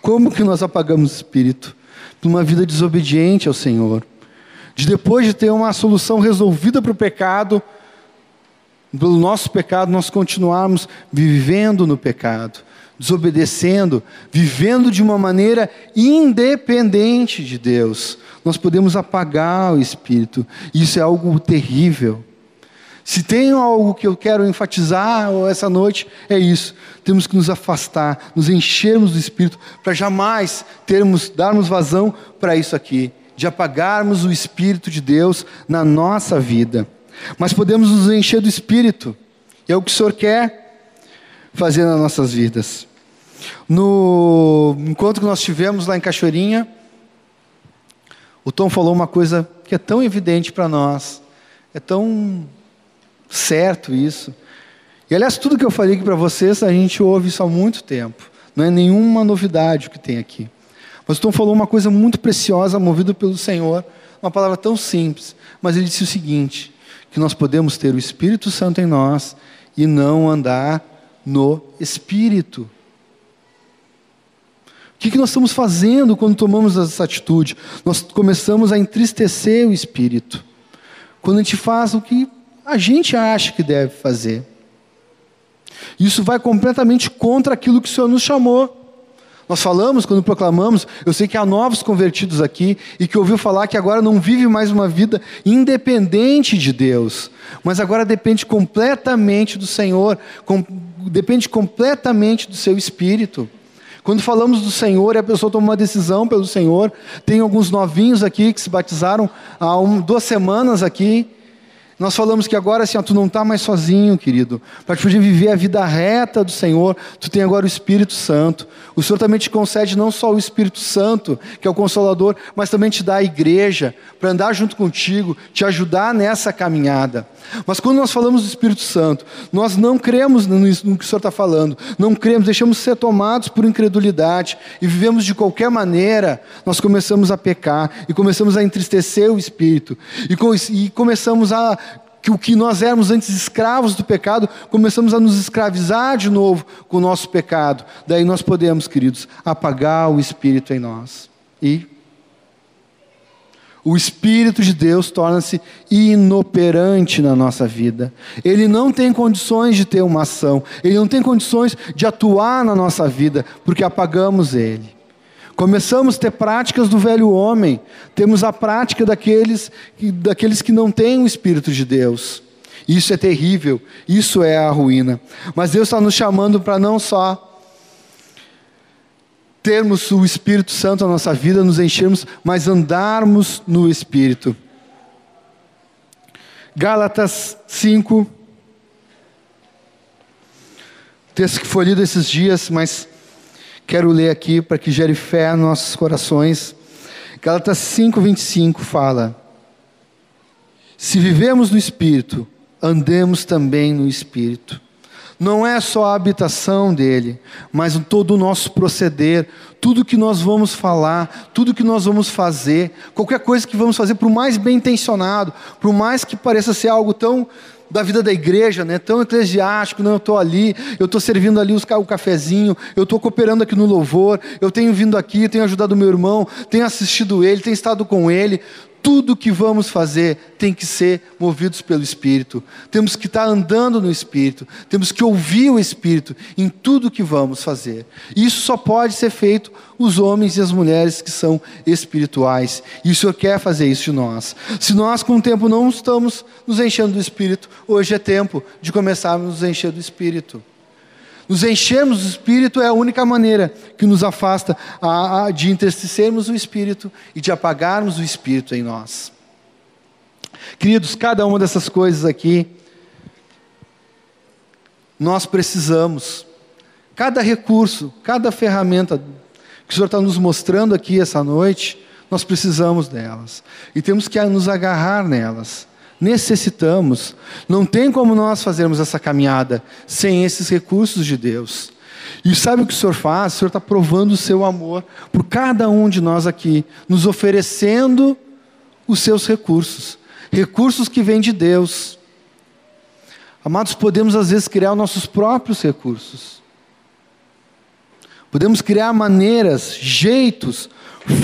Como que nós apagamos o espírito? De uma vida desobediente ao Senhor. De depois de ter uma solução resolvida para o pecado, pelo nosso pecado, nós continuarmos vivendo no pecado, desobedecendo, vivendo de uma maneira independente de Deus. Nós podemos apagar o espírito. Isso é algo terrível. Se tem algo que eu quero enfatizar essa noite, é isso. Temos que nos afastar, nos enchermos do Espírito, para jamais termos, darmos vazão para isso aqui, de apagarmos o Espírito de Deus na nossa vida. Mas podemos nos encher do Espírito, é o que o Senhor quer fazer nas nossas vidas. No encontro que nós tivemos lá em Cachoeirinha, o Tom falou uma coisa que é tão evidente para nós, é tão certo isso. E aliás, tudo que eu falei aqui para vocês, a gente ouve isso há muito tempo. Não é nenhuma novidade o que tem aqui. Mas o Tom falou uma coisa muito preciosa, movido pelo Senhor, uma palavra tão simples, mas ele disse o seguinte: que nós podemos ter o Espírito Santo em nós e não andar no Espírito. O que, que nós estamos fazendo quando tomamos essa atitude? Nós começamos a entristecer o Espírito. Quando a gente faz o que a gente acha que deve fazer. Isso vai completamente contra aquilo que o Senhor nos chamou. Nós falamos quando proclamamos, eu sei que há novos convertidos aqui e que ouviu falar que agora não vive mais uma vida independente de Deus, mas agora depende completamente do Senhor, depende completamente do seu espírito. Quando falamos do Senhor a pessoa toma uma decisão pelo Senhor, tem alguns novinhos aqui que se batizaram há um, duas semanas aqui, nós falamos que agora assim, ó, tu não está mais sozinho, querido. Para poder viver a vida reta do Senhor, tu tem agora o Espírito Santo. O Senhor também te concede não só o Espírito Santo, que é o Consolador, mas também te dá a igreja para andar junto contigo, te ajudar nessa caminhada. Mas quando nós falamos do Espírito Santo, nós não cremos no, que o Senhor está falando, não cremos, deixamos ser tomados por incredulidade e vivemos de qualquer maneira, nós começamos a pecar e começamos a entristecer o Espírito e, e começamos a que o que nós éramos antes escravos do pecado, começamos a nos escravizar de novo com o nosso pecado. Daí nós podemos, queridos, apagar o Espírito em nós. E o Espírito de Deus torna-se inoperante na nossa vida. Ele não tem condições de ter uma ação, ele não tem condições de atuar na nossa vida, porque apagamos ele. Começamos a ter práticas do velho homem, temos a prática daqueles, daqueles que não têm o Espírito de Deus. Isso é terrível, isso é a ruína. Mas Deus está nos chamando para não só termos o Espírito Santo na nossa vida, nos enchermos, mas andarmos no Espírito. Gálatas 5, texto que foi lido esses dias, mas quero ler aqui para que gere fé nos nossos corações. Gálatas 5, 25 fala: Se vivemos no Espírito, andemos também no Espírito. Não é só a habitação dele, mas todo o nosso proceder, tudo que nós vamos falar, tudo que nós vamos fazer, qualquer coisa que vamos fazer, por mais bem intencionado, por mais que pareça ser algo tão da vida da igreja, né? tão eclesiástico, não, eu estou ali, eu estou servindo ali o cafezinho, eu estou cooperando aqui no louvor, eu tenho vindo aqui, tenho ajudado meu irmão, tenho assistido ele, tenho estado com ele, tudo que vamos fazer tem que ser movidos pelo Espírito. Temos que estar andando no Espírito. Temos que ouvir o Espírito em tudo que vamos fazer. Isso só pode ser feito os homens e as mulheres que são espirituais. E o Senhor quer fazer isso de nós. Se nós, com o tempo, não estamos nos enchendo do Espírito, hoje é tempo de começarmos a nos encher do Espírito. Nos enchermos do Espírito é a única maneira que nos afasta a, a, de entristecermos o Espírito e de apagarmos o Espírito em nós. Queridos, cada uma dessas coisas aqui, nós precisamos. Cada recurso, cada ferramenta que o Senhor está nos mostrando aqui essa noite, nós precisamos delas. E temos que nos agarrar nelas necessitamos. Não tem como nós fazermos essa caminhada sem esses recursos de Deus. E sabe o que o Senhor faz? O Senhor está provando o seu amor por cada um de nós aqui, nos oferecendo os seus recursos recursos que vêm de Deus. Amados, podemos às vezes criar nossos próprios recursos. Podemos criar maneiras, jeitos,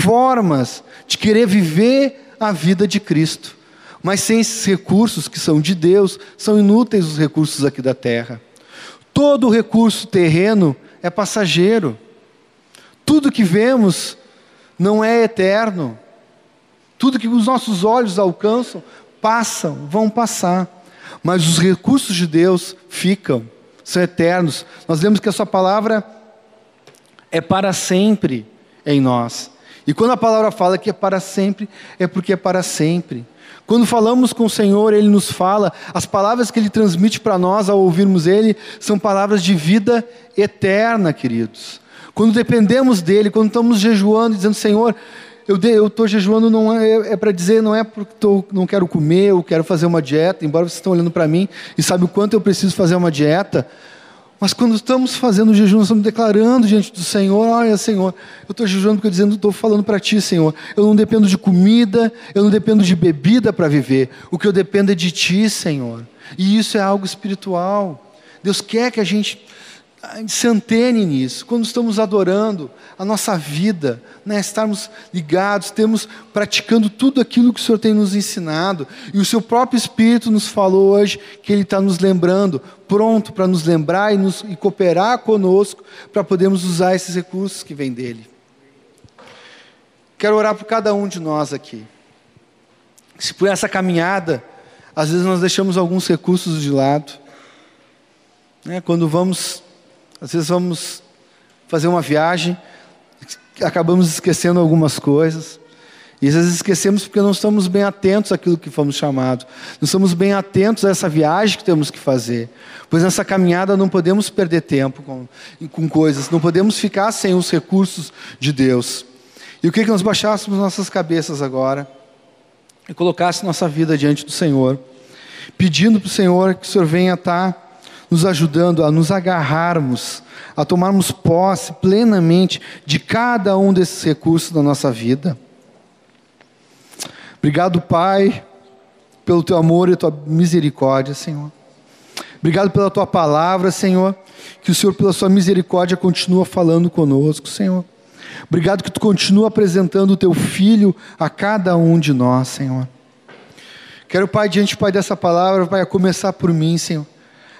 formas de querer viver a vida de Cristo. Mas sem esses recursos que são de Deus, são inúteis os recursos aqui da terra. Todo recurso terreno é passageiro. Tudo que vemos não é eterno. Tudo que os nossos olhos alcançam, passam, vão passar. Mas os recursos de Deus ficam, são eternos. Nós lemos que a Sua palavra é para sempre em nós. E quando a palavra fala que é para sempre, é porque é para sempre. Quando falamos com o Senhor, Ele nos fala, as palavras que Ele transmite para nós ao ouvirmos Ele são palavras de vida eterna, queridos. Quando dependemos dEle, quando estamos jejuando, dizendo, Senhor, eu estou jejuando não é, é para dizer, não é porque tô, não quero comer, eu quero fazer uma dieta, embora vocês estão olhando para mim e sabem o quanto eu preciso fazer uma dieta, mas quando estamos fazendo jejum, nós estamos declarando diante do Senhor: olha, Senhor, eu estou jejuando porque eu dizendo, estou falando para Ti, Senhor. Eu não dependo de comida, eu não dependo de bebida para viver. O que eu dependo é de Ti, Senhor. E isso é algo espiritual. Deus quer que a gente se antene nisso. Quando estamos adorando, a nossa vida, né, estarmos ligados, temos praticando tudo aquilo que o Senhor tem nos ensinado. E o seu próprio Espírito nos falou hoje que Ele está nos lembrando, pronto para nos lembrar e, nos, e cooperar conosco para podermos usar esses recursos que vêm dEle. Quero orar por cada um de nós aqui. Se por essa caminhada, às vezes nós deixamos alguns recursos de lado. Né, quando vamos às vezes vamos fazer uma viagem, acabamos esquecendo algumas coisas. E às vezes esquecemos porque não estamos bem atentos àquilo que fomos chamados. Não estamos bem atentos a essa viagem que temos que fazer. Pois nessa caminhada não podemos perder tempo com, com coisas, não podemos ficar sem os recursos de Deus. E o que, que nós baixássemos nossas cabeças agora e colocasse nossa vida diante do Senhor, pedindo para o Senhor que o Senhor venha estar nos ajudando a nos agarrarmos, a tomarmos posse plenamente de cada um desses recursos da nossa vida. Obrigado, Pai, pelo teu amor e tua misericórdia, Senhor. Obrigado pela tua palavra, Senhor. Que o Senhor, pela sua misericórdia, continua falando conosco, Senhor. Obrigado que tu continua apresentando o teu filho a cada um de nós, Senhor. Quero, Pai, diante, Pai, dessa palavra, Pai, a começar por mim, Senhor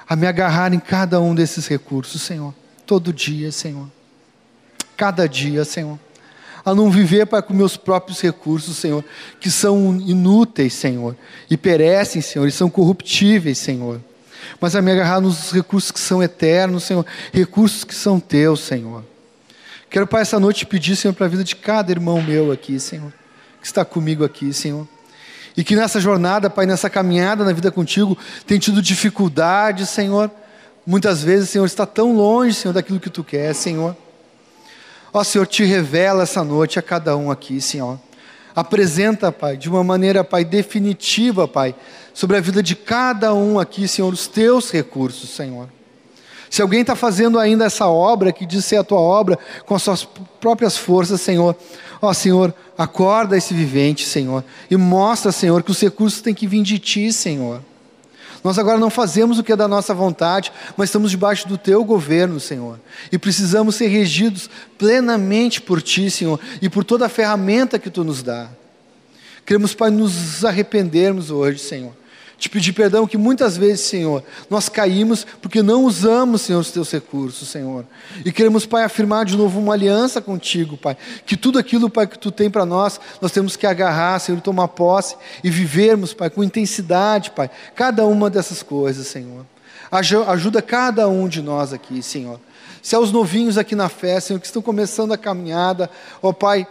a me agarrar em cada um desses recursos, Senhor. Todo dia, Senhor. Cada dia, Senhor. a não viver, Pai, com meus próprios recursos, Senhor, que são inúteis, Senhor, e perecem, Senhor, e são corruptíveis, Senhor. Mas a me agarrar nos recursos que são eternos, Senhor, recursos que são teus, Senhor. Quero, Pai, essa noite pedir, Senhor, para a vida de cada irmão meu aqui, Senhor, que está comigo aqui, Senhor. E que nessa jornada, Pai, nessa caminhada na vida contigo, tem tido dificuldade, Senhor. Muitas vezes, Senhor, está tão longe, Senhor, daquilo que tu quer, Senhor. Ó Senhor, te revela essa noite a cada um aqui, Senhor. Apresenta, Pai, de uma maneira, Pai, definitiva, Pai, sobre a vida de cada um aqui, Senhor, os teus recursos, Senhor. Se alguém está fazendo ainda essa obra, que diz ser a tua obra, com as suas próprias forças, Senhor, ó Senhor, acorda esse vivente, Senhor, e mostra, Senhor, que os recursos têm que vir de ti, Senhor. Nós agora não fazemos o que é da nossa vontade, mas estamos debaixo do teu governo, Senhor. E precisamos ser regidos plenamente por ti, Senhor, e por toda a ferramenta que tu nos dá. Queremos, Pai, nos arrependermos hoje, Senhor te pedir perdão que muitas vezes, Senhor, nós caímos porque não usamos, Senhor, os teus recursos, Senhor. E queremos, Pai, afirmar de novo uma aliança contigo, Pai. Que tudo aquilo, Pai, que tu tem para nós, nós temos que agarrar, Senhor, tomar posse e vivermos, Pai, com intensidade, Pai, cada uma dessas coisas, Senhor. Ajuda cada um de nós aqui, Senhor. Se é os novinhos aqui na fé, Senhor, que estão começando a caminhada, ó Pai,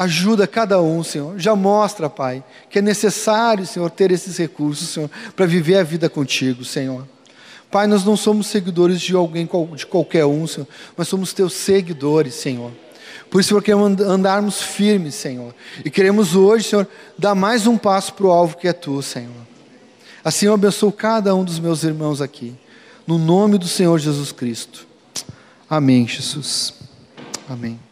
Ajuda cada um, Senhor. Já mostra, Pai, que é necessário, Senhor, ter esses recursos, Senhor, para viver a vida contigo, Senhor. Pai, nós não somos seguidores de alguém, de qualquer um, Senhor, mas somos teus seguidores, Senhor. Por isso, queremos andarmos firmes, Senhor. E queremos hoje, Senhor, dar mais um passo para o alvo que é tu, Senhor. Assim eu abençoo cada um dos meus irmãos aqui. No nome do Senhor Jesus Cristo. Amém, Jesus. Amém.